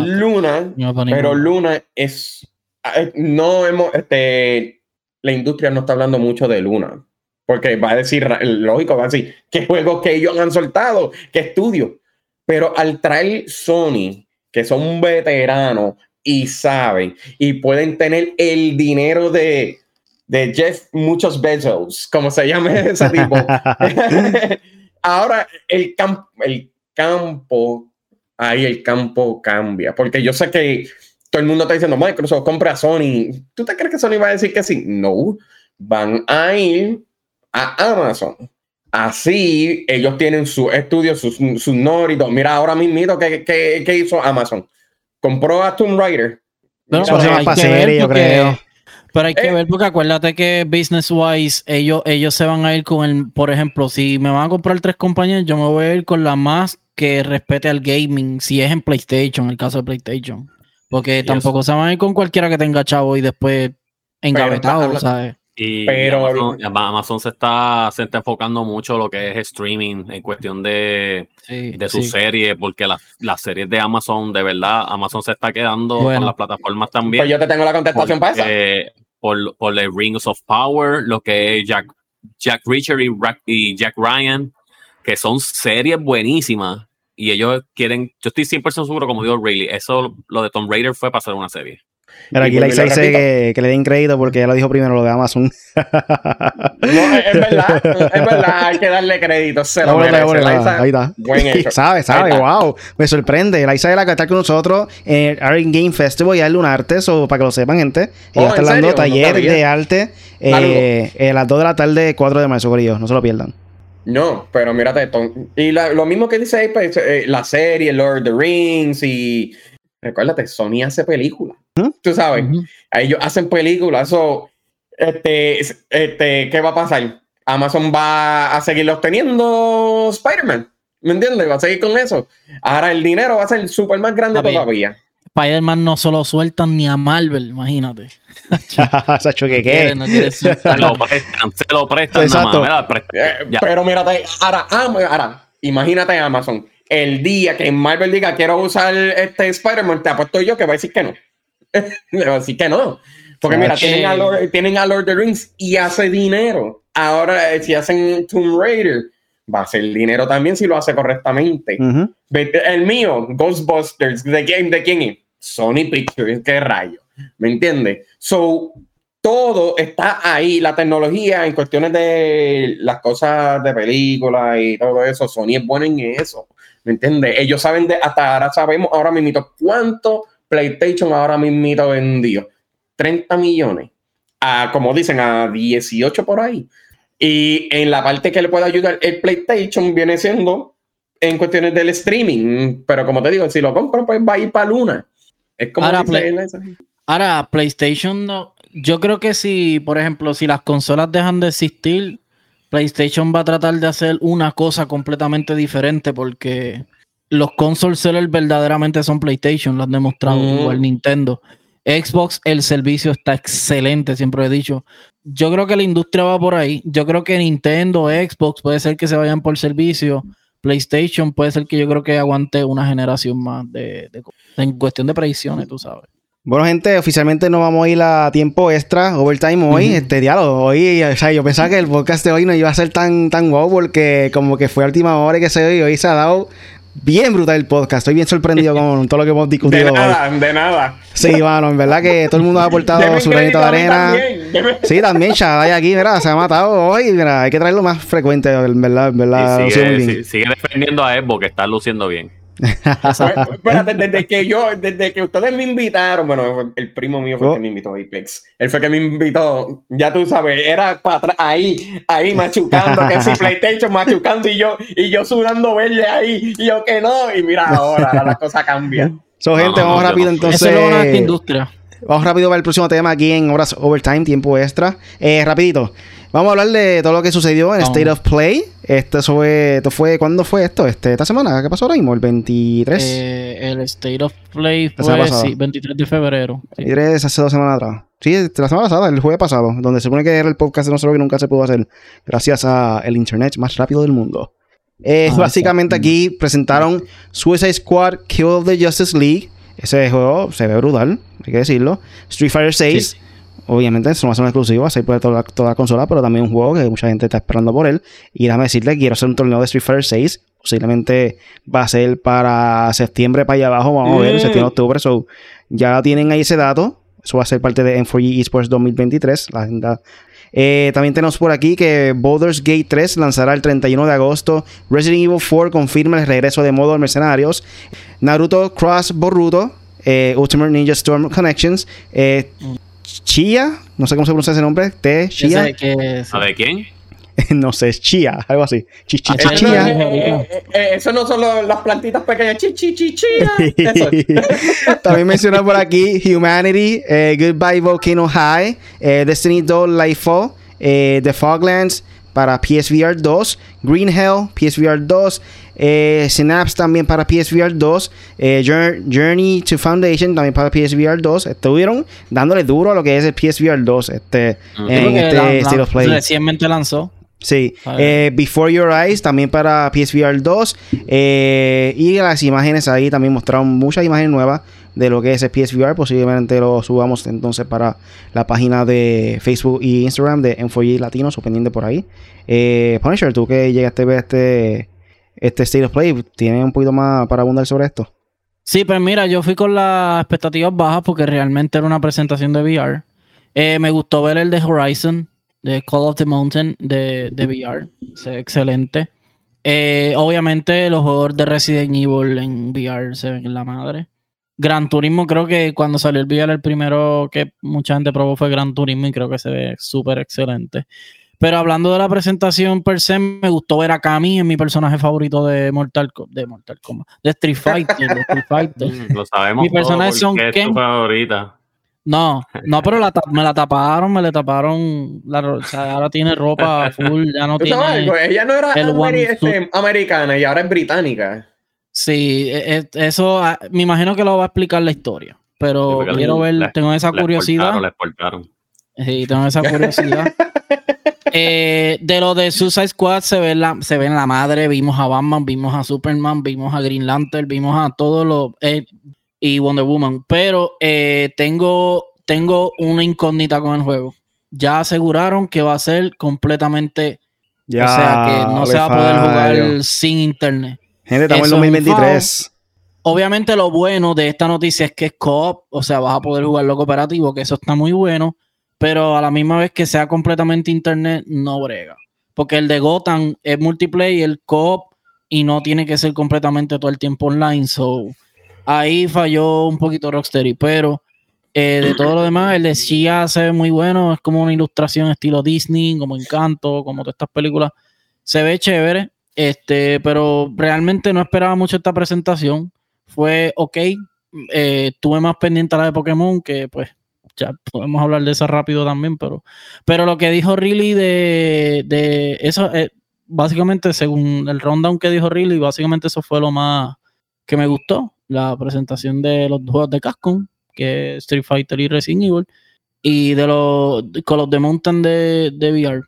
Luna, pero Luna es, eh, no hemos, este, la industria no está hablando mucho de Luna. Porque va a decir, lógico, va a decir, ¿qué juegos que ellos han soltado? ¿Qué estudios? Pero al traer Sony, que son veteranos y saben, y pueden tener el dinero de, de Jeff muchos Bezos, como se llama ese tipo. Ahora el, campo el campo, ahí el campo cambia, porque yo sé que todo el mundo está diciendo, Microsoft compra a Sony. ¿Tú te crees que Sony va a decir que sí? No, van a ir a Amazon. Así ellos tienen su estudio, sus su nóritos. Mira, ahora mismo, ¿qué, qué, hizo Amazon? Compró a Tomb Raider. No, hay que ver yo creo. Pero hay que eh. ver porque acuérdate que business wise ellos, ellos se van a ir con el, por ejemplo, si me van a comprar tres compañías, yo me voy a ir con la más que respete al gaming, si es en PlayStation, el caso de PlayStation. Porque tampoco se van a ir con cualquiera que tenga chavo y después engavetado, ¿sabes? Y pero Amazon, se, está, se está enfocando mucho en lo que es streaming en cuestión de, de su serie, porque las series de Amazon, de verdad, Amazon se está quedando con las plataformas también. Pues yo te tengo la contestación para eso. Por, por el Rings of Power, lo que es Jack, Jack Richard y, Jack Ryan, que son series buenísimas. Y ellos quieren, yo estoy 100% seguro, como digo, really, eso, lo de Tom Raider fue para hacer una serie. Pero aquí Liza dice que, que, le den crédito porque ya lo dijo primero lo de Amazon. no, es verdad, es verdad, hay que darle crédito. Se lo merece. ahí está. Buen hecho. sabe, sabe, wow. Me sorprende. Liza es la que está con nosotros en el Art Game Festival y darle un arte, o para que lo sepan, gente. Ella oh, está dando taller de arte eh, a las 2 de la tarde, 4 de marzo, ellos. No se lo pierdan. No, pero mírate. Y lo mismo que dice ahí, pues, eh, la serie Lord of the Rings y recuérdate, Sony hace películas. Tú sabes, ellos hacen películas. Eso, este, este, ¿qué va a pasar? Amazon va a seguir obteniendo Spider-Man. ¿Me entiendes? Va a seguir con eso. Ahora el dinero va a ser súper más grande todavía. Spider-Man no solo sueltan ni a Marvel, imagínate. Sacho, ¿qué qué? se lo prestan, se lo prestan. Exacto. Eh, pero mírate, ahora, ahora, imagínate Amazon el día que Marvel diga quiero usar este Spider-Man, te apuesto yo que va a decir que no. Le va a decir que no. Porque mira, tienen a, Lord, tienen a, Lord, of the Rings y hace dinero. Ahora, eh, si hacen Tomb Raider, va a hacer dinero también si lo hace correctamente. El mío, Ghostbusters, ¿de quién, de quién es? Sony Pictures, qué rayo. ¿Me entiendes? So, todo está ahí. La tecnología en cuestiones de las cosas de películas y todo eso, Sony es bueno en eso. ¿Me entiendes? Ellos saben de, hasta ahora sabemos ahora mismo cuánto PlayStation ahora mismo vendió. 30 millones. A, como dicen, a 18 por ahí. Y en la parte que le puede ayudar el PlayStation viene siendo en cuestiones del streaming. Pero como te digo, si lo compro, pues va a ir para Luna. Es como ahora, ahora PlayStation no. Yo creo que si, por ejemplo, si las consolas dejan de existir, PlayStation va a tratar de hacer una cosa completamente diferente porque los console sellers verdaderamente son PlayStation, lo han demostrado, mm. igual Nintendo. Xbox, el servicio está excelente, siempre he dicho. Yo creo que la industria va por ahí. Yo creo que Nintendo, Xbox, puede ser que se vayan por servicio. PlayStation puede ser que yo creo que aguante una generación más de, en cuestión de predicciones, tú sabes. Bueno, gente, oficialmente no vamos a ir a tiempo extra, overtime hoy, este diálogo. Hoy, o sea, yo pensaba que el podcast de hoy no iba a ser tan, tan wow porque como que fue a última hora que se dio y hoy se ha dado bien brutal el podcast. Estoy bien sorprendido con todo lo que hemos discutido. De nada, de nada. Sí, bueno, en verdad que todo el mundo ha aportado su granito de arena. Sí, también Shaddai aquí, mira, se ha matado hoy. Mira, hay que traerlo más frecuente, en verdad, en verdad. sigue, sigue defendiendo a Evo, que está luciendo bien. Espérate, desde que yo, desde que ustedes me invitaron, bueno, el primo mío fue el que me invitó a Apex. Él fue el que me invitó, ya tú sabes, era para atrás, ahí, ahí machucando, que si PlayStation machucando y yo, y yo sudando verde ahí, y yo que no, y mira ahora, la cosa cambia. So, gente, vamos rápido entonces. Eso es industria. Vamos rápido para el próximo tema aquí en Horas Overtime, tiempo extra. Eh, rapidito. Vamos a hablar de todo lo que sucedió en State of Play. Esto fue, esto fue, ¿cuándo fue esto? Este, esta semana, ¿qué pasó ahora mismo? El 23. Eh, el State of Play fue sí, 23 de febrero. Sí. 23 hace dos semanas atrás. Sí, la semana pasada, el jueves pasado, donde se supone que era el podcast de nosotros que nunca se pudo hacer gracias al internet más rápido del mundo. Eh, ah, básicamente aquí presentaron Suicide Squad Kill of the Justice League. Ese juego se ve brutal, hay que decirlo. Street Fighter 6. Obviamente, eso no va a ser un exclusivo, así puede toda, toda la consola, pero también un juego que mucha gente está esperando por él. Y déjame decirle, quiero hacer un torneo de Street Fighter 6. Posiblemente va a ser para septiembre, para allá abajo, vamos a ver, septiembre, octubre. So, ya tienen ahí ese dato. Eso va a ser parte de M4G Esports 2023, la agenda eh, también tenemos por aquí que Baldur's Gate 3 lanzará el 31 de agosto. Resident Evil 4 confirma el regreso de modo Mercenarios. Naruto Cross Boruto. Eh, Ultimate Ninja Storm Connections. Eh, Chia, no sé cómo se pronuncia ese nombre. T. Chia. ¿A ver quién? no sé, es chía, algo así. Chichi, chía. Eh, eh, eh, eso no son las plantitas pequeñas. Chichi, chía. También menciona por aquí Humanity, Goodbye Volcano High, Destiny 2 Lightfall, The Foglands para PSVR 2, Green Hell, PSVR 2, eh, Synapse también para PSVR 2, eh, Journey to Foundation también para PSVR 2. Estuvieron dándole duro a lo que es el PSVR 2 este, en este State of Play. Recientemente lanzó. Sí, eh, Before Your Eyes también para PSVR 2 eh, y las imágenes ahí también mostraron muchas imágenes nuevas de lo que es el PSVR. Posiblemente lo subamos entonces para la página de Facebook y Instagram de M4G Latino, pendiente por ahí. Eh, Punisher, tú que llegaste a ver este, este State of Play, ¿tienes un poquito más para abundar sobre esto? Sí, pues mira, yo fui con las expectativas bajas porque realmente era una presentación de VR. me gustó ver el de Horizon de Call of the Mountain de, de VR. excelente. Eh, obviamente los juegos de Resident Evil en VR se ven en la madre. Gran Turismo, creo que cuando salió el VR, el primero que mucha gente probó fue Gran Turismo y creo que se ve súper excelente. Pero hablando de la presentación per se, me gustó ver a Kami en mi personaje favorito de Mortal, de Mortal Kombat, de Street Fighter. de Street Fighter. Lo sabemos. Mi personaje son es tu favorita. No, no, pero me la taparon, me le taparon. La, o sea, ahora tiene ropa full, ya no tiene. ella no era este, americana y ahora es británica. Sí, e, e, eso ah, me imagino que lo va a explicar la historia. Pero quiero ver, tengo esa curiosidad. Sí, tengo esa curiosidad. Eh, de lo de Suicide Squad se ve, la, se ve en la madre. Vimos a Batman, vimos a Superman, vimos a Green Lantern, vimos a todos los. Eh, y Wonder Woman. Pero eh, tengo, tengo una incógnita con el juego. Ya aseguraron que va a ser completamente. Ya, o sea, que no se va a poder jugar sin internet. Gente, estamos en 2023. Obviamente, lo bueno de esta noticia es que es co-op, o sea, vas a poder jugarlo cooperativo, que eso está muy bueno. Pero a la misma vez que sea completamente internet, no brega. Porque el de Gotham es multiplayer, co-op, y no tiene que ser completamente todo el tiempo online. So, Ahí falló un poquito Rocksteady, pero eh, de todo lo demás, el de Shia se ve muy bueno. Es como una ilustración estilo Disney, como Encanto, como todas estas películas. Se ve chévere, este, pero realmente no esperaba mucho esta presentación. Fue ok. Eh, tuve más pendiente a la de Pokémon, que pues ya podemos hablar de esa rápido también, pero, pero lo que dijo Riley de, de eso, eh, básicamente, según el rundown que dijo Riley, básicamente eso fue lo más que me gustó la presentación de los juegos de Capcom, que es Street Fighter y Resident Evil, y de los con los de Mountain de, de VR.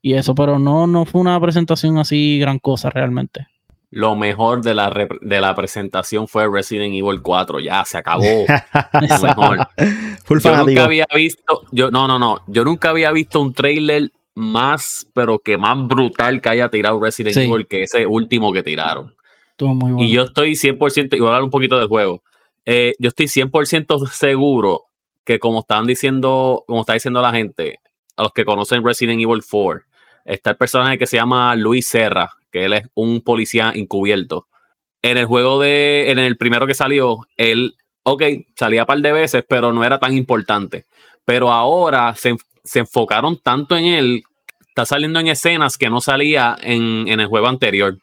Y eso, pero no, no fue una presentación así gran cosa realmente. Lo mejor de la, de la presentación fue Resident Evil 4. Ya se acabó. Lo mejor. yo nunca había visto, yo, no, no, no. Yo nunca había visto un trailer más, pero que más brutal que haya tirado Resident Evil que ese último que tiraron. Y yo estoy 100%, y voy a hablar un poquito del juego. Eh, yo estoy 100% seguro que como están diciendo, como está diciendo la gente, a los que conocen Resident Evil 4, está el personaje que se llama Luis Serra, que él es un policía encubierto. En el juego de, en el primero que salió, él, ok, salía un par de veces, pero no era tan importante. Pero ahora se, se enfocaron tanto en él, está saliendo en escenas que no salía en, en el juego anterior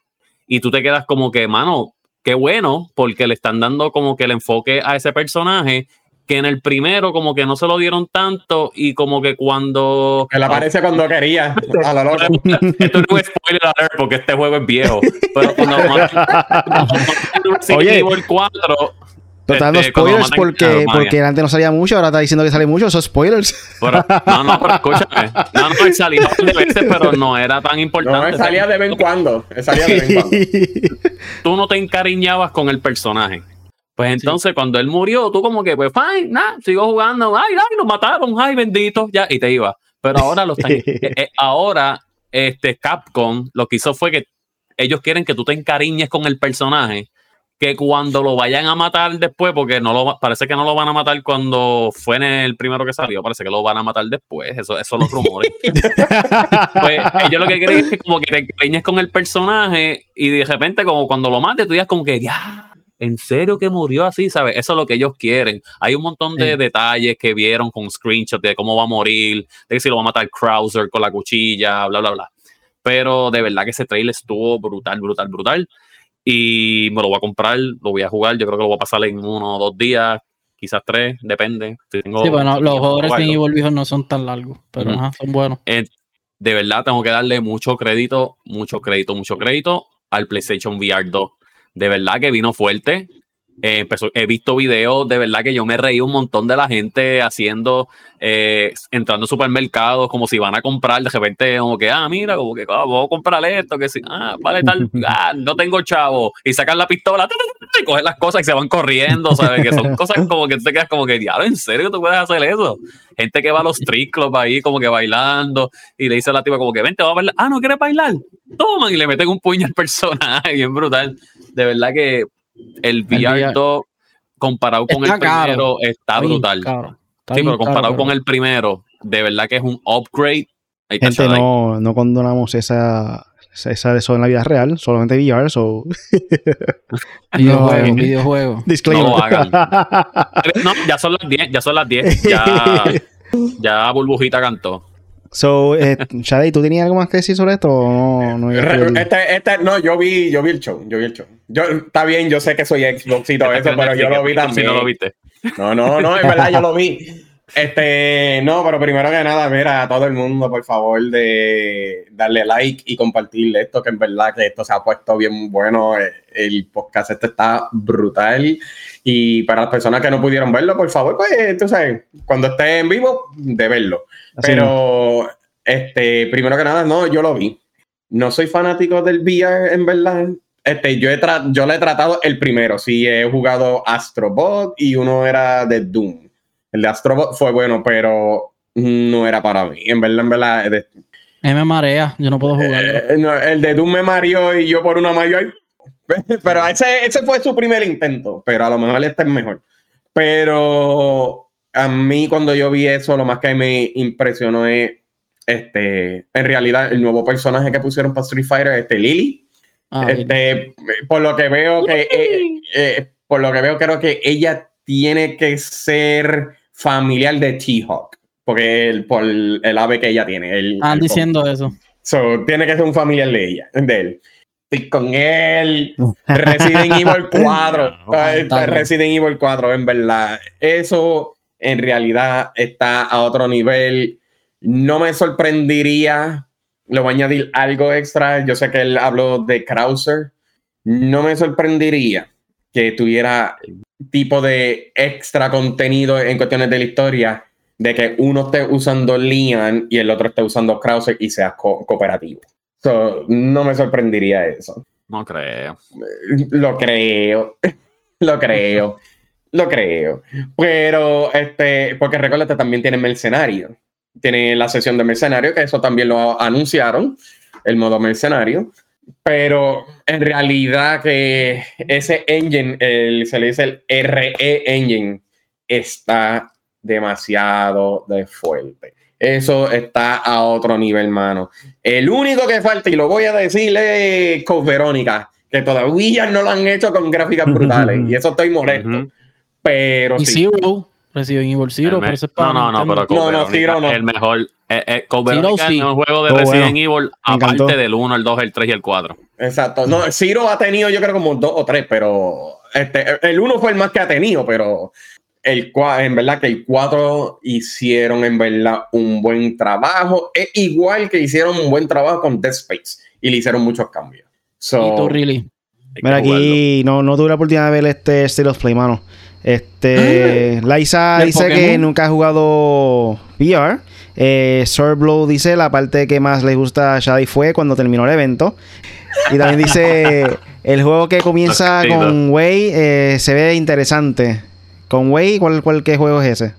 y tú te quedas como que, mano, qué bueno, porque le están dando como que el enfoque a ese personaje que en el primero como que no se lo dieron tanto y como que cuando... Él aparece cuando quería. A la loca. Esto no es spoiler alert porque este juego es viejo. Pero cuando... Oye, el 4... Total, este, spoilers porque, porque antes no salía mucho, ahora está diciendo que sale mucho, son spoilers. no, no, pero escúchame. No, no, salía de veces, pero no era tan importante. No, salía de vez en cuando. Salía de vez en cuando. Tú no te encariñabas con el personaje. Pues entonces, cuando él murió, tú como que, pues, fine, nada, sigo jugando, ay, ay, lo mataron, ay, bendito, ya, y te iba. Pero ahora los eh, eh, ahora, este, Capcom lo que hizo fue que ellos quieren que tú te encariñes con el personaje, que cuando lo vayan a matar después, porque no lo parece que no lo van a matar cuando fue en el primero que salió, parece que lo van a matar después, eso, eso son los rumores. pues ellos lo que quieren es que como que te encariñes con el personaje y de repente como cuando lo mates, tú digas como que, ya ¿En serio que murió así? ¿Sabes? Eso es lo que ellos quieren. Hay un montón de detalles que vieron con screenshots de cómo va a morir, de que si lo va a matar Krauser con la cuchilla, bla, bla, bla. Pero de verdad que ese trailer estuvo brutal, brutal, brutal. Y me lo voy a comprar, lo voy a jugar. Yo creo que lo voy a pasar en uno o dos días, quizás tres, depende. sí, bueno, los jugadores de Evil viejos no son tan largos, pero son buenos. Eh, de verdad, tengo que darle mucho crédito, mucho crédito, mucho crédito al PlayStation VR 2 de verdad que vino fuerte. Eh, he visto videos de verdad que yo me reí un montón de la gente haciendo, eh, entrando a supermercados como si van a comprar, de repente como que, ah, mira, como que, ah, voy a comprar esto, que si, ah, vale tal, ah, no tengo chavo, y sacan la pistola, y cogen las cosas y se van corriendo, ¿sabes? Que son cosas como que te quedas como que, diablo, ¿en serio tú puedes hacer eso? Gente que va a los street ahí como que bailando y le dice a la tipa como que, vente, va a bailar, ah, ¿no quieres bailar? Toman y le meten un puño al personaje, bien brutal. De verdad que el VR 2 comparado con el primero está brutal. sí, pero comparado con el primero, de verdad que es un upgrade. Gente, no, no condonamos esa, esa de eso en la vida real, solamente VR, so... videojuego, videojuego. No lo hagan. no, ya son las 10, ya son las 10. Ya, ya Burbujita cantó. So, eh, Shadey, ¿tú tenías algo más que decir sobre esto o no? este, este, no, yo vi, yo vi el show, yo vi el show. Yo, está bien, yo sé que soy Xbox y todo eso, pero yo lo vi también. Si no lo viste. No, no, no, es verdad, yo lo vi. Este, no, pero primero que nada, mira, a todo el mundo, por favor, de darle like y compartirle esto, que en verdad que esto se ha puesto bien bueno. Eh, el podcast este está brutal. Y para las personas que no pudieron verlo, por favor, pues, tú sabes, cuando esté en vivo, de verlo. Pero, este, primero que nada, no, yo lo vi. No soy fanático del VR, en verdad. Este, yo, he yo le he tratado el primero. Sí, he jugado Astrobot y uno era de Doom. El de Astrobot fue bueno, pero no era para mí. En verdad, en verdad. me marea, yo no puedo jugar. Eh, el de Doom me mareó y yo por una mayor. Pero ese, ese fue su primer intento, pero a lo mejor este es mejor. Pero a mí cuando yo vi eso, lo más que me impresionó es, este, en realidad, el nuevo personaje que pusieron para Street Fighter, este Lily. Ah, este, por lo que veo que, eh, eh, por lo que veo, creo que ella tiene que ser familiar de T-Hawk, porque el, por el ave que ella tiene. El, ah, diciendo eso. So, tiene que ser un familiar de ella, de él. Estoy con él. Resident Evil 4. Resident Evil 4, en verdad. Eso en realidad está a otro nivel. No me sorprendería, le voy a añadir algo extra. Yo sé que él habló de Krauser. No me sorprendería que tuviera tipo de extra contenido en cuestiones de la historia, de que uno esté usando Lian y el otro esté usando Krauser y sea cooperativo. no me sorprendería eso. No creo. Lo creo. Lo creo. Lo creo. Pero, este, porque recuerda también tiene mercenario. Tiene la sesión de mercenario, que eso también lo anunciaron, el modo mercenario. Pero en realidad que ese engine, el, se le dice el RE engine, está demasiado de fuerte. Eso está a otro nivel, mano. El único que falta, y lo voy a decir, es Code Verónica, que todavía no lo han hecho con gráficas brutales. y eso estoy molesto. Pero y sí. Zero, Resident Evil Zero, pero ese No, no, no, pero no, no, Zero no. el mejor. Eh, eh, Code Verónica es un juego de Resident Evil, aparte del 1, el 2, el 3 y el 4. Exacto. No, Zero ha tenido, yo creo, como dos o tres, pero este, el 1 fue el más que ha tenido, pero el, en verdad que el 4 hicieron en verdad un buen trabajo. Es igual que hicieron un buen trabajo con Dead Space y le hicieron muchos cambios. So, really? Mira, aquí no, no tuve la oportunidad de ver este State of Play, mano. Este, ah, Liza dice que nunca ha jugado VR. Eh, Sorblow dice la parte que más le gusta a Shadi fue cuando terminó el evento. Y también dice el juego que comienza con Way eh, se ve interesante. ¿Con Way? ¿Cuál, cuál qué juego es ese?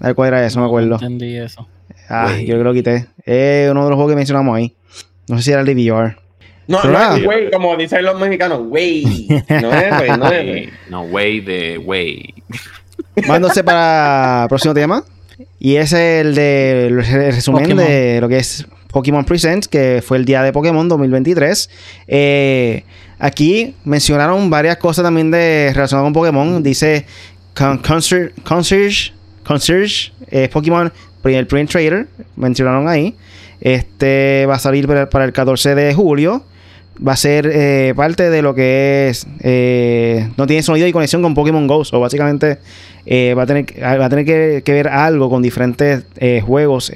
A ver cuál era eso, no me acuerdo. Entendí eso. Ah, yo creo que lo quité. Es uno de los juegos que mencionamos ahí. No sé si era el de VR. No, no es güey, como dicen los mexicanos, güey. No es güey, no es No, güey de güey. Mándose para el próximo tema. Y es el de el resumen de lo que es Pokémon Presents, que fue el día de Pokémon 2023. Eh, aquí mencionaron varias cosas también de relacionadas con Pokémon. Dice Concierge, Concierge, Concierge eh, Pokémon, el Print Trader, mencionaron ahí. Este va a salir para el 14 de julio va a ser eh, parte de lo que es eh, no tiene sonido y conexión con Pokémon Go. O básicamente eh, va a tener va a tener que, ver algo con diferentes juegos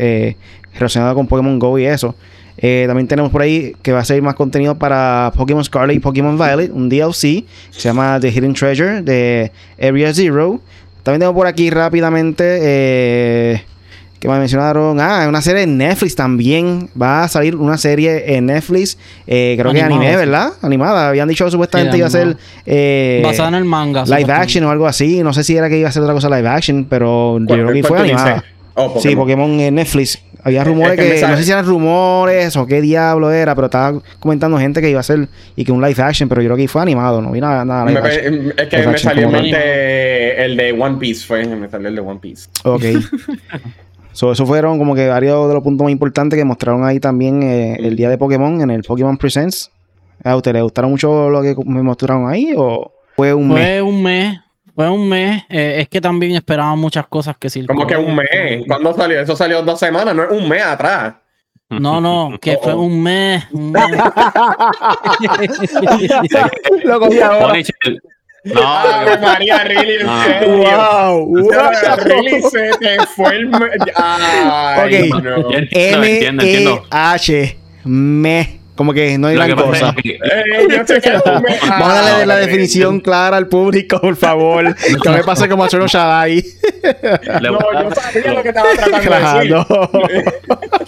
relacionados con Pokémon Go y eso. También tenemos por ahí que va a ser más contenido para Pokémon Scarlet y Pokémon Violet un DLC se llama The Hidden Treasure de Area Zero. También tengo por aquí rápidamente que me mencionaron. Ah, una serie en Netflix también. Va a salir una serie en Netflix. Eh, creo que anime, ¿verdad? Animada. Habían dicho que supuestamente iba a ser. Eh, Basada en el manga. Live action o algo así. No sé si era que iba a ser otra cosa live action, pero yo creo que fue animada. Oh, sí, Pokémon en Netflix. Había rumores que, no sé si eran rumores o qué diablo era, pero estaba comentando gente que iba a ser y que un live action, pero yo creo que fue animado, no vi nada, nada live Es que me salió el de One Piece, fue, me salió el de One Piece. Ok. So, eso fueron como que varios de los puntos más importantes que mostraron ahí también eh, el día de Pokémon en el Pokémon Presents. ¿A usted le gustaron mucho lo que me mostraron ahí o fue un mes? Fue un mes. Fue un mes. Eh, es que también esperaban muchas cosas que sí. ¿Cómo que un mes? ¿Cuándo salió? Eso salió dos semanas, no es un mes atrás. No, no, que fue un mes. Un mes. lo cogí ahora. No, María, really, en Wow, wow. Really se te fue el. Ay, ok, no. M-E-H. Me. Como que no hay gran cosa. Eh, Vamos a darle la definición clara al público, por favor. que me pase como a Chono Shadai. no, yo sabía lo que estaba tratando de decir.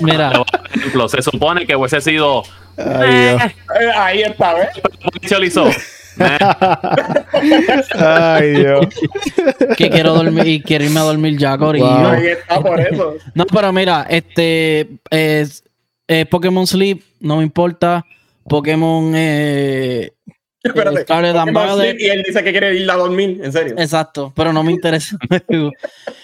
Mira. ejemplo, se supone que hubiese sido. Ay, eh, ahí está, ¿ves? Ay, Dios. que quiero dormir y quiero irme a dormir ya, Corillo. Ahí está por eso. No, pero mira, este es, Pokémon Sleep, no me importa. Pokémon eh, Espérate, Pokémon Sleep y él dice que quiere ir a dormir, en serio. Exacto, pero no me interesa.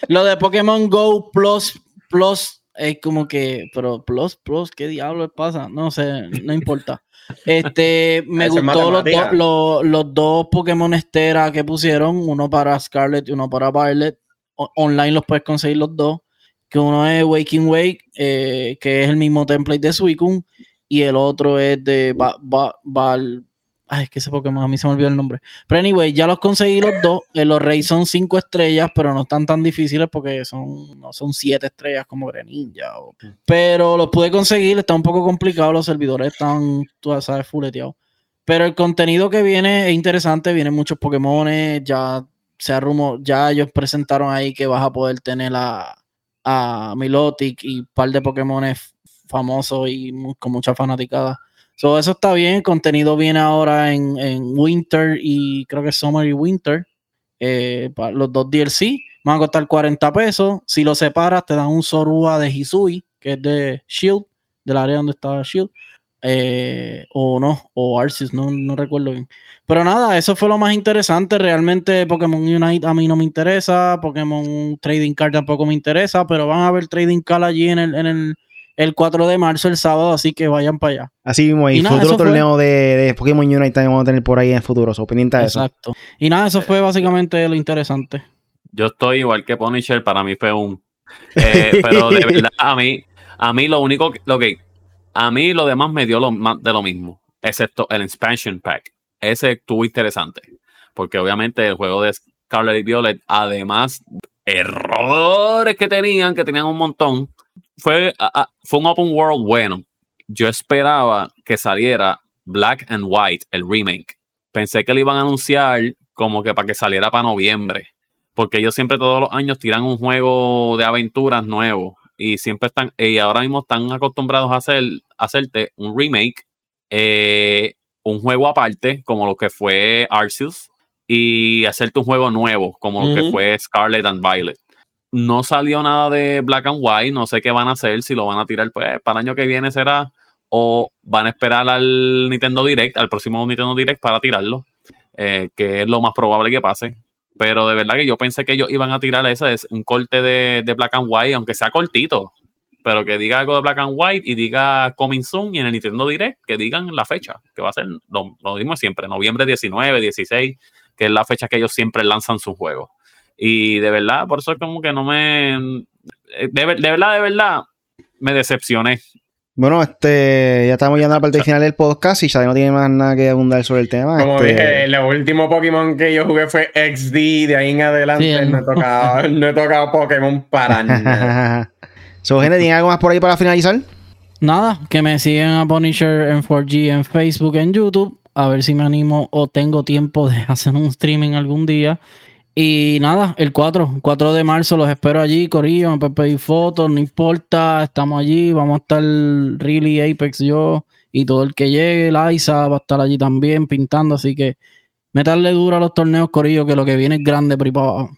Lo de Pokémon Go Plus Plus es como que, pero Plus Plus, ¿qué diablos pasa? No sé, no importa. Este, me gustó los, los, dos Pokémon Estera que pusieron, uno para Scarlet y uno para Violet. online los puedes conseguir los dos. Que uno es Waking Wake, eh, que es el mismo template de Suicune, y el otro es de Val, Ay, es que ese Pokémon a mí se me olvidó el nombre. Pero anyway, ya los conseguí los dos. Eh, los Reyes son cinco estrellas, pero no están tan difíciles porque son, no son siete estrellas como Greninja. Pero los pude conseguir, está un poco complicado. Los servidores están, tú sabes, fuleteados. Pero el contenido que viene es interesante. Vienen muchos Pokémon. Ya se arrumó, ya ellos presentaron ahí que vas a poder tener a, a Milotic y un par de Pokémon famosos y con mucha fanaticada So, eso está bien. El contenido viene ahora en, Winter y creo que Summer y Winter. Eh, los dos DLC van a costar 40 pesos. Si lo separas, te dan un Sorua de Hisui, que es de Shield, del área donde estaba Shield. Eh, o no, o Arceus, no, no recuerdo bien. Pero nada, eso fue lo más interesante. Realmente Pokémon Unite a mí no me interesa. Pokémon Trading Card tampoco me interesa. Pero van a ver Trading Card allí en el, en el el 4 de marzo, el sábado, así que vayan para allá. Así mismo, y, futuro torneo de, Pokémon Unite también vamos a tener por ahí en el futuro, so, pendiente de eso. Exacto. Y nada, eso fue básicamente lo interesante. Yo estoy igual que Punisher, para mí fue un... Eh, pero de verdad, a mí, a mí lo único, lo que... A mí lo demás me dio lo, de lo mismo, excepto el expansion pack. Ese estuvo interesante, porque obviamente el juego de, Scarlet y Violet, además, errores que tenían, que tenían un montón, fue, fue un open world bueno. Yo esperaba que saliera Black and White, el remake. Pensé que lo iban a anunciar como que para que saliera para noviembre. Porque ellos siempre todos los años tiran un juego de aventuras nuevo. Y siempre están, y ahora mismo están acostumbrados a hacer, hacerte un remake, eh, un juego aparte, como lo que fue Arceus, y hacerte un juego nuevo, como lo que fue Scarlet and Violet. No salió nada de Black and White, no sé qué van a hacer, si lo van a tirar, pues para el año que viene será, o van a esperar al Nintendo Direct, al próximo Nintendo Direct para tirarlo, eh, que es lo más probable que pase. Pero de verdad que yo pensé que ellos iban a tirar ese, es un corte de, Black and White, aunque sea cortito, pero que diga algo de Black and White y diga Coming Soon y en el Nintendo Direct que digan la fecha, que va a ser lo, lo mismo siempre, noviembre 19, 16 que es la fecha que ellos siempre lanzan sus juegos. Y de verdad, por eso es como que no me. De, verdad, de verdad, me decepcioné. Bueno, este, ya estamos llegando a la parte final del podcast y ya no tiene más nada que abundar sobre el tema. Como este... dije, el último Pokémon que yo jugué fue XD, de ahí en adelante no, he tocado, no he tocado Pokémon para nada. so, gente, ¿tiene algo más por ahí para finalizar? Nada, que me sigan a Punisher en 4G en Facebook, en YouTube a ver si me animo o tengo tiempo de hacer un streaming algún día. Y nada, el 4, 4 de marzo los espero allí, Corillo, me pueden pedir fotos, no importa, estamos allí, vamos a estar Really Apex yo y todo el que llegue, Liza va a estar allí también pintando, así que meterle duro a los torneos, Corillo, que lo que viene es grande por ahí.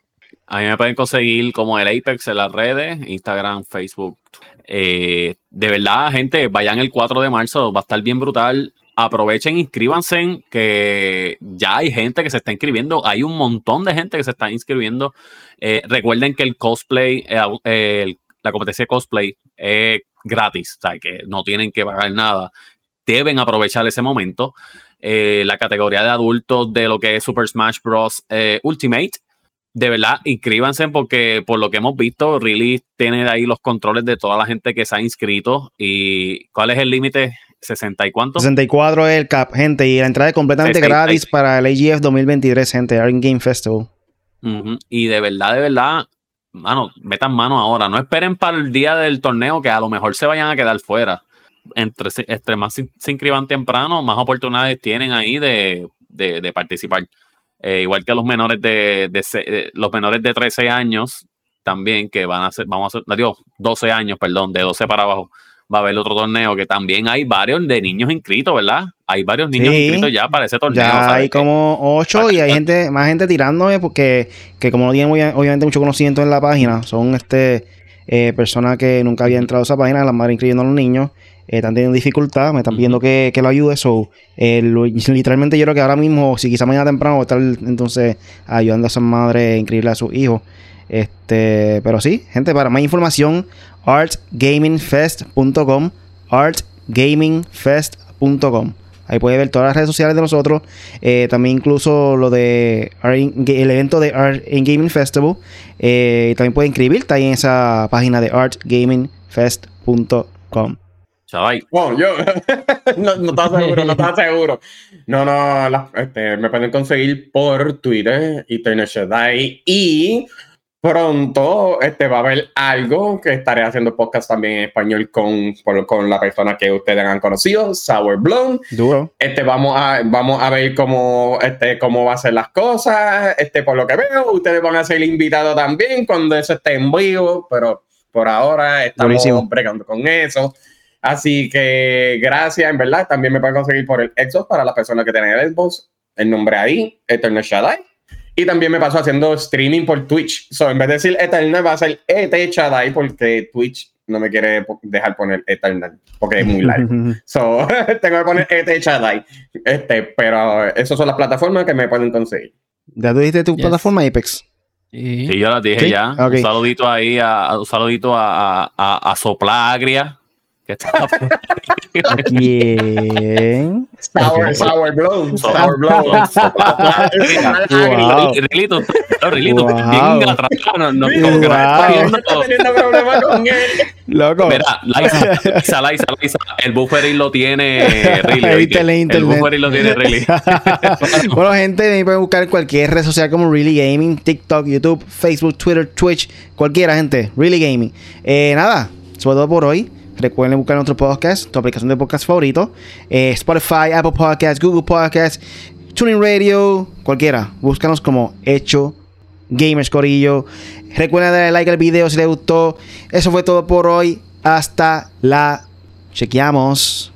A mí me pueden conseguir como el Apex en las redes, Instagram, Facebook. Eh, de verdad, gente, vayan el 4 de marzo, va a estar bien brutal aprovechen, inscríbanse, que ya hay gente que se está inscribiendo, hay un montón de gente que se está inscribiendo. Eh, recuerden que el cosplay, eh, la competencia de cosplay es gratis, o sea, que no tienen que pagar nada. Deben aprovechar ese momento. Eh, la categoría de adultos de lo que es Super Smash Bros. Ultimate. De verdad, inscríbanse porque por lo que hemos visto, Really tiene ahí los controles de toda la gente que se ha inscrito. ¿Y cuál es el límite? 60 y cuánto? 64 es el cap, gente, y la entrada es completamente gratis para el AGF 2023, gente, Art Game Festival. Y de verdad, de verdad, mano, metan mano ahora. No esperen para el día del torneo que a lo mejor se vayan a quedar fuera. Entre, entre más se, inscriban temprano, más oportunidades tienen ahí de, participar. Eh, igual que los menores de, de, los menores de 13 años también, que van a ser, vamos a hacer, digo, 12 años, perdón, de 12 para abajo va a haber otro torneo que también hay varios de niños inscritos, ¿verdad? Hay varios niños inscritos ya para ese torneo. Ya hay como ocho y hay gente, más gente tirándome porque que como no tienen obviamente mucho conocimiento en la página, son este eh, personas que nunca habían entrado a esa página, las madres inscribiendo a los niños, eh, están teniendo dificultad, me están pidiendo que, que, lo ayude. So, eh, literalmente yo creo que ahora mismo, si quizá mañana temprano, voy a estar entonces ayudando a esas madres a inscribirle a sus hijos. Este, pero sí, gente, para más información, artgamingfest.com, artgamingfest.com. Ahí puede ver todas las redes sociales de nosotros. Eh, también incluso lo de el evento de Art Gaming Festival. Eh, también puede inscribirte ahí en esa página de artgamingfest.com. Chavay. Bueno, yo no, no estaba seguro, no estaba seguro. No, no, este, me pueden conseguir por Twitter, Eternal y Pronto este, va a haber algo que estaré haciendo podcast también en español con, con la persona que ustedes han conocido, Sour Blown. Duro. Este, vamos, a, vamos a ver cómo, este, cómo va a ser las cosas. Este, por lo que veo, ustedes van a ser invitados también cuando eso esté en vivo, pero por ahora estamos bregando con eso. Así que gracias, en verdad. También me pueden conseguir por el Xbox para las personas que tienen el Xbox. El nombre ahí, Eternal Shaddai. Y también me paso haciendo streaming por Twitch. So, en vez de decir Eternal, va a ser ET Chadai porque Twitch no me quiere dejar poner Eternal porque es muy largo. so, tengo que poner ET Chadai. Este, pero esas son las plataformas que me pueden conseguir. ¿Ya tú dijiste tu plataforma Apex? Sí, yo la dije ya. Un saludito ahí, a, un saludito a, a, a Soplagria que está ¿Quién? Sour, sour Blow. Sour Blow. Rilito, Rilito, bien. No, no, como que no teniendo problemas con él. Loco. Mira, Liza, Liza, el buffering lo tiene Riley. El buffering lo tiene Riley. bueno, gente, me pueden buscar en cualquier red social como Really Gaming, TikTok, YouTube, Facebook, Twitter, Twitch, cualquiera, gente. Really Gaming. Eh, nada, sobre todo por hoy. Recuerden buscar nuestro podcast, tu aplicación de podcast favorito. Eh, Spotify, Apple Podcasts, Google Podcasts, Tuning Radio, cualquiera. Búscanos como Hecho Gamers Corillo. Recuerden darle like al video si les gustó. Eso fue todo por hoy. Hasta la chequeamos.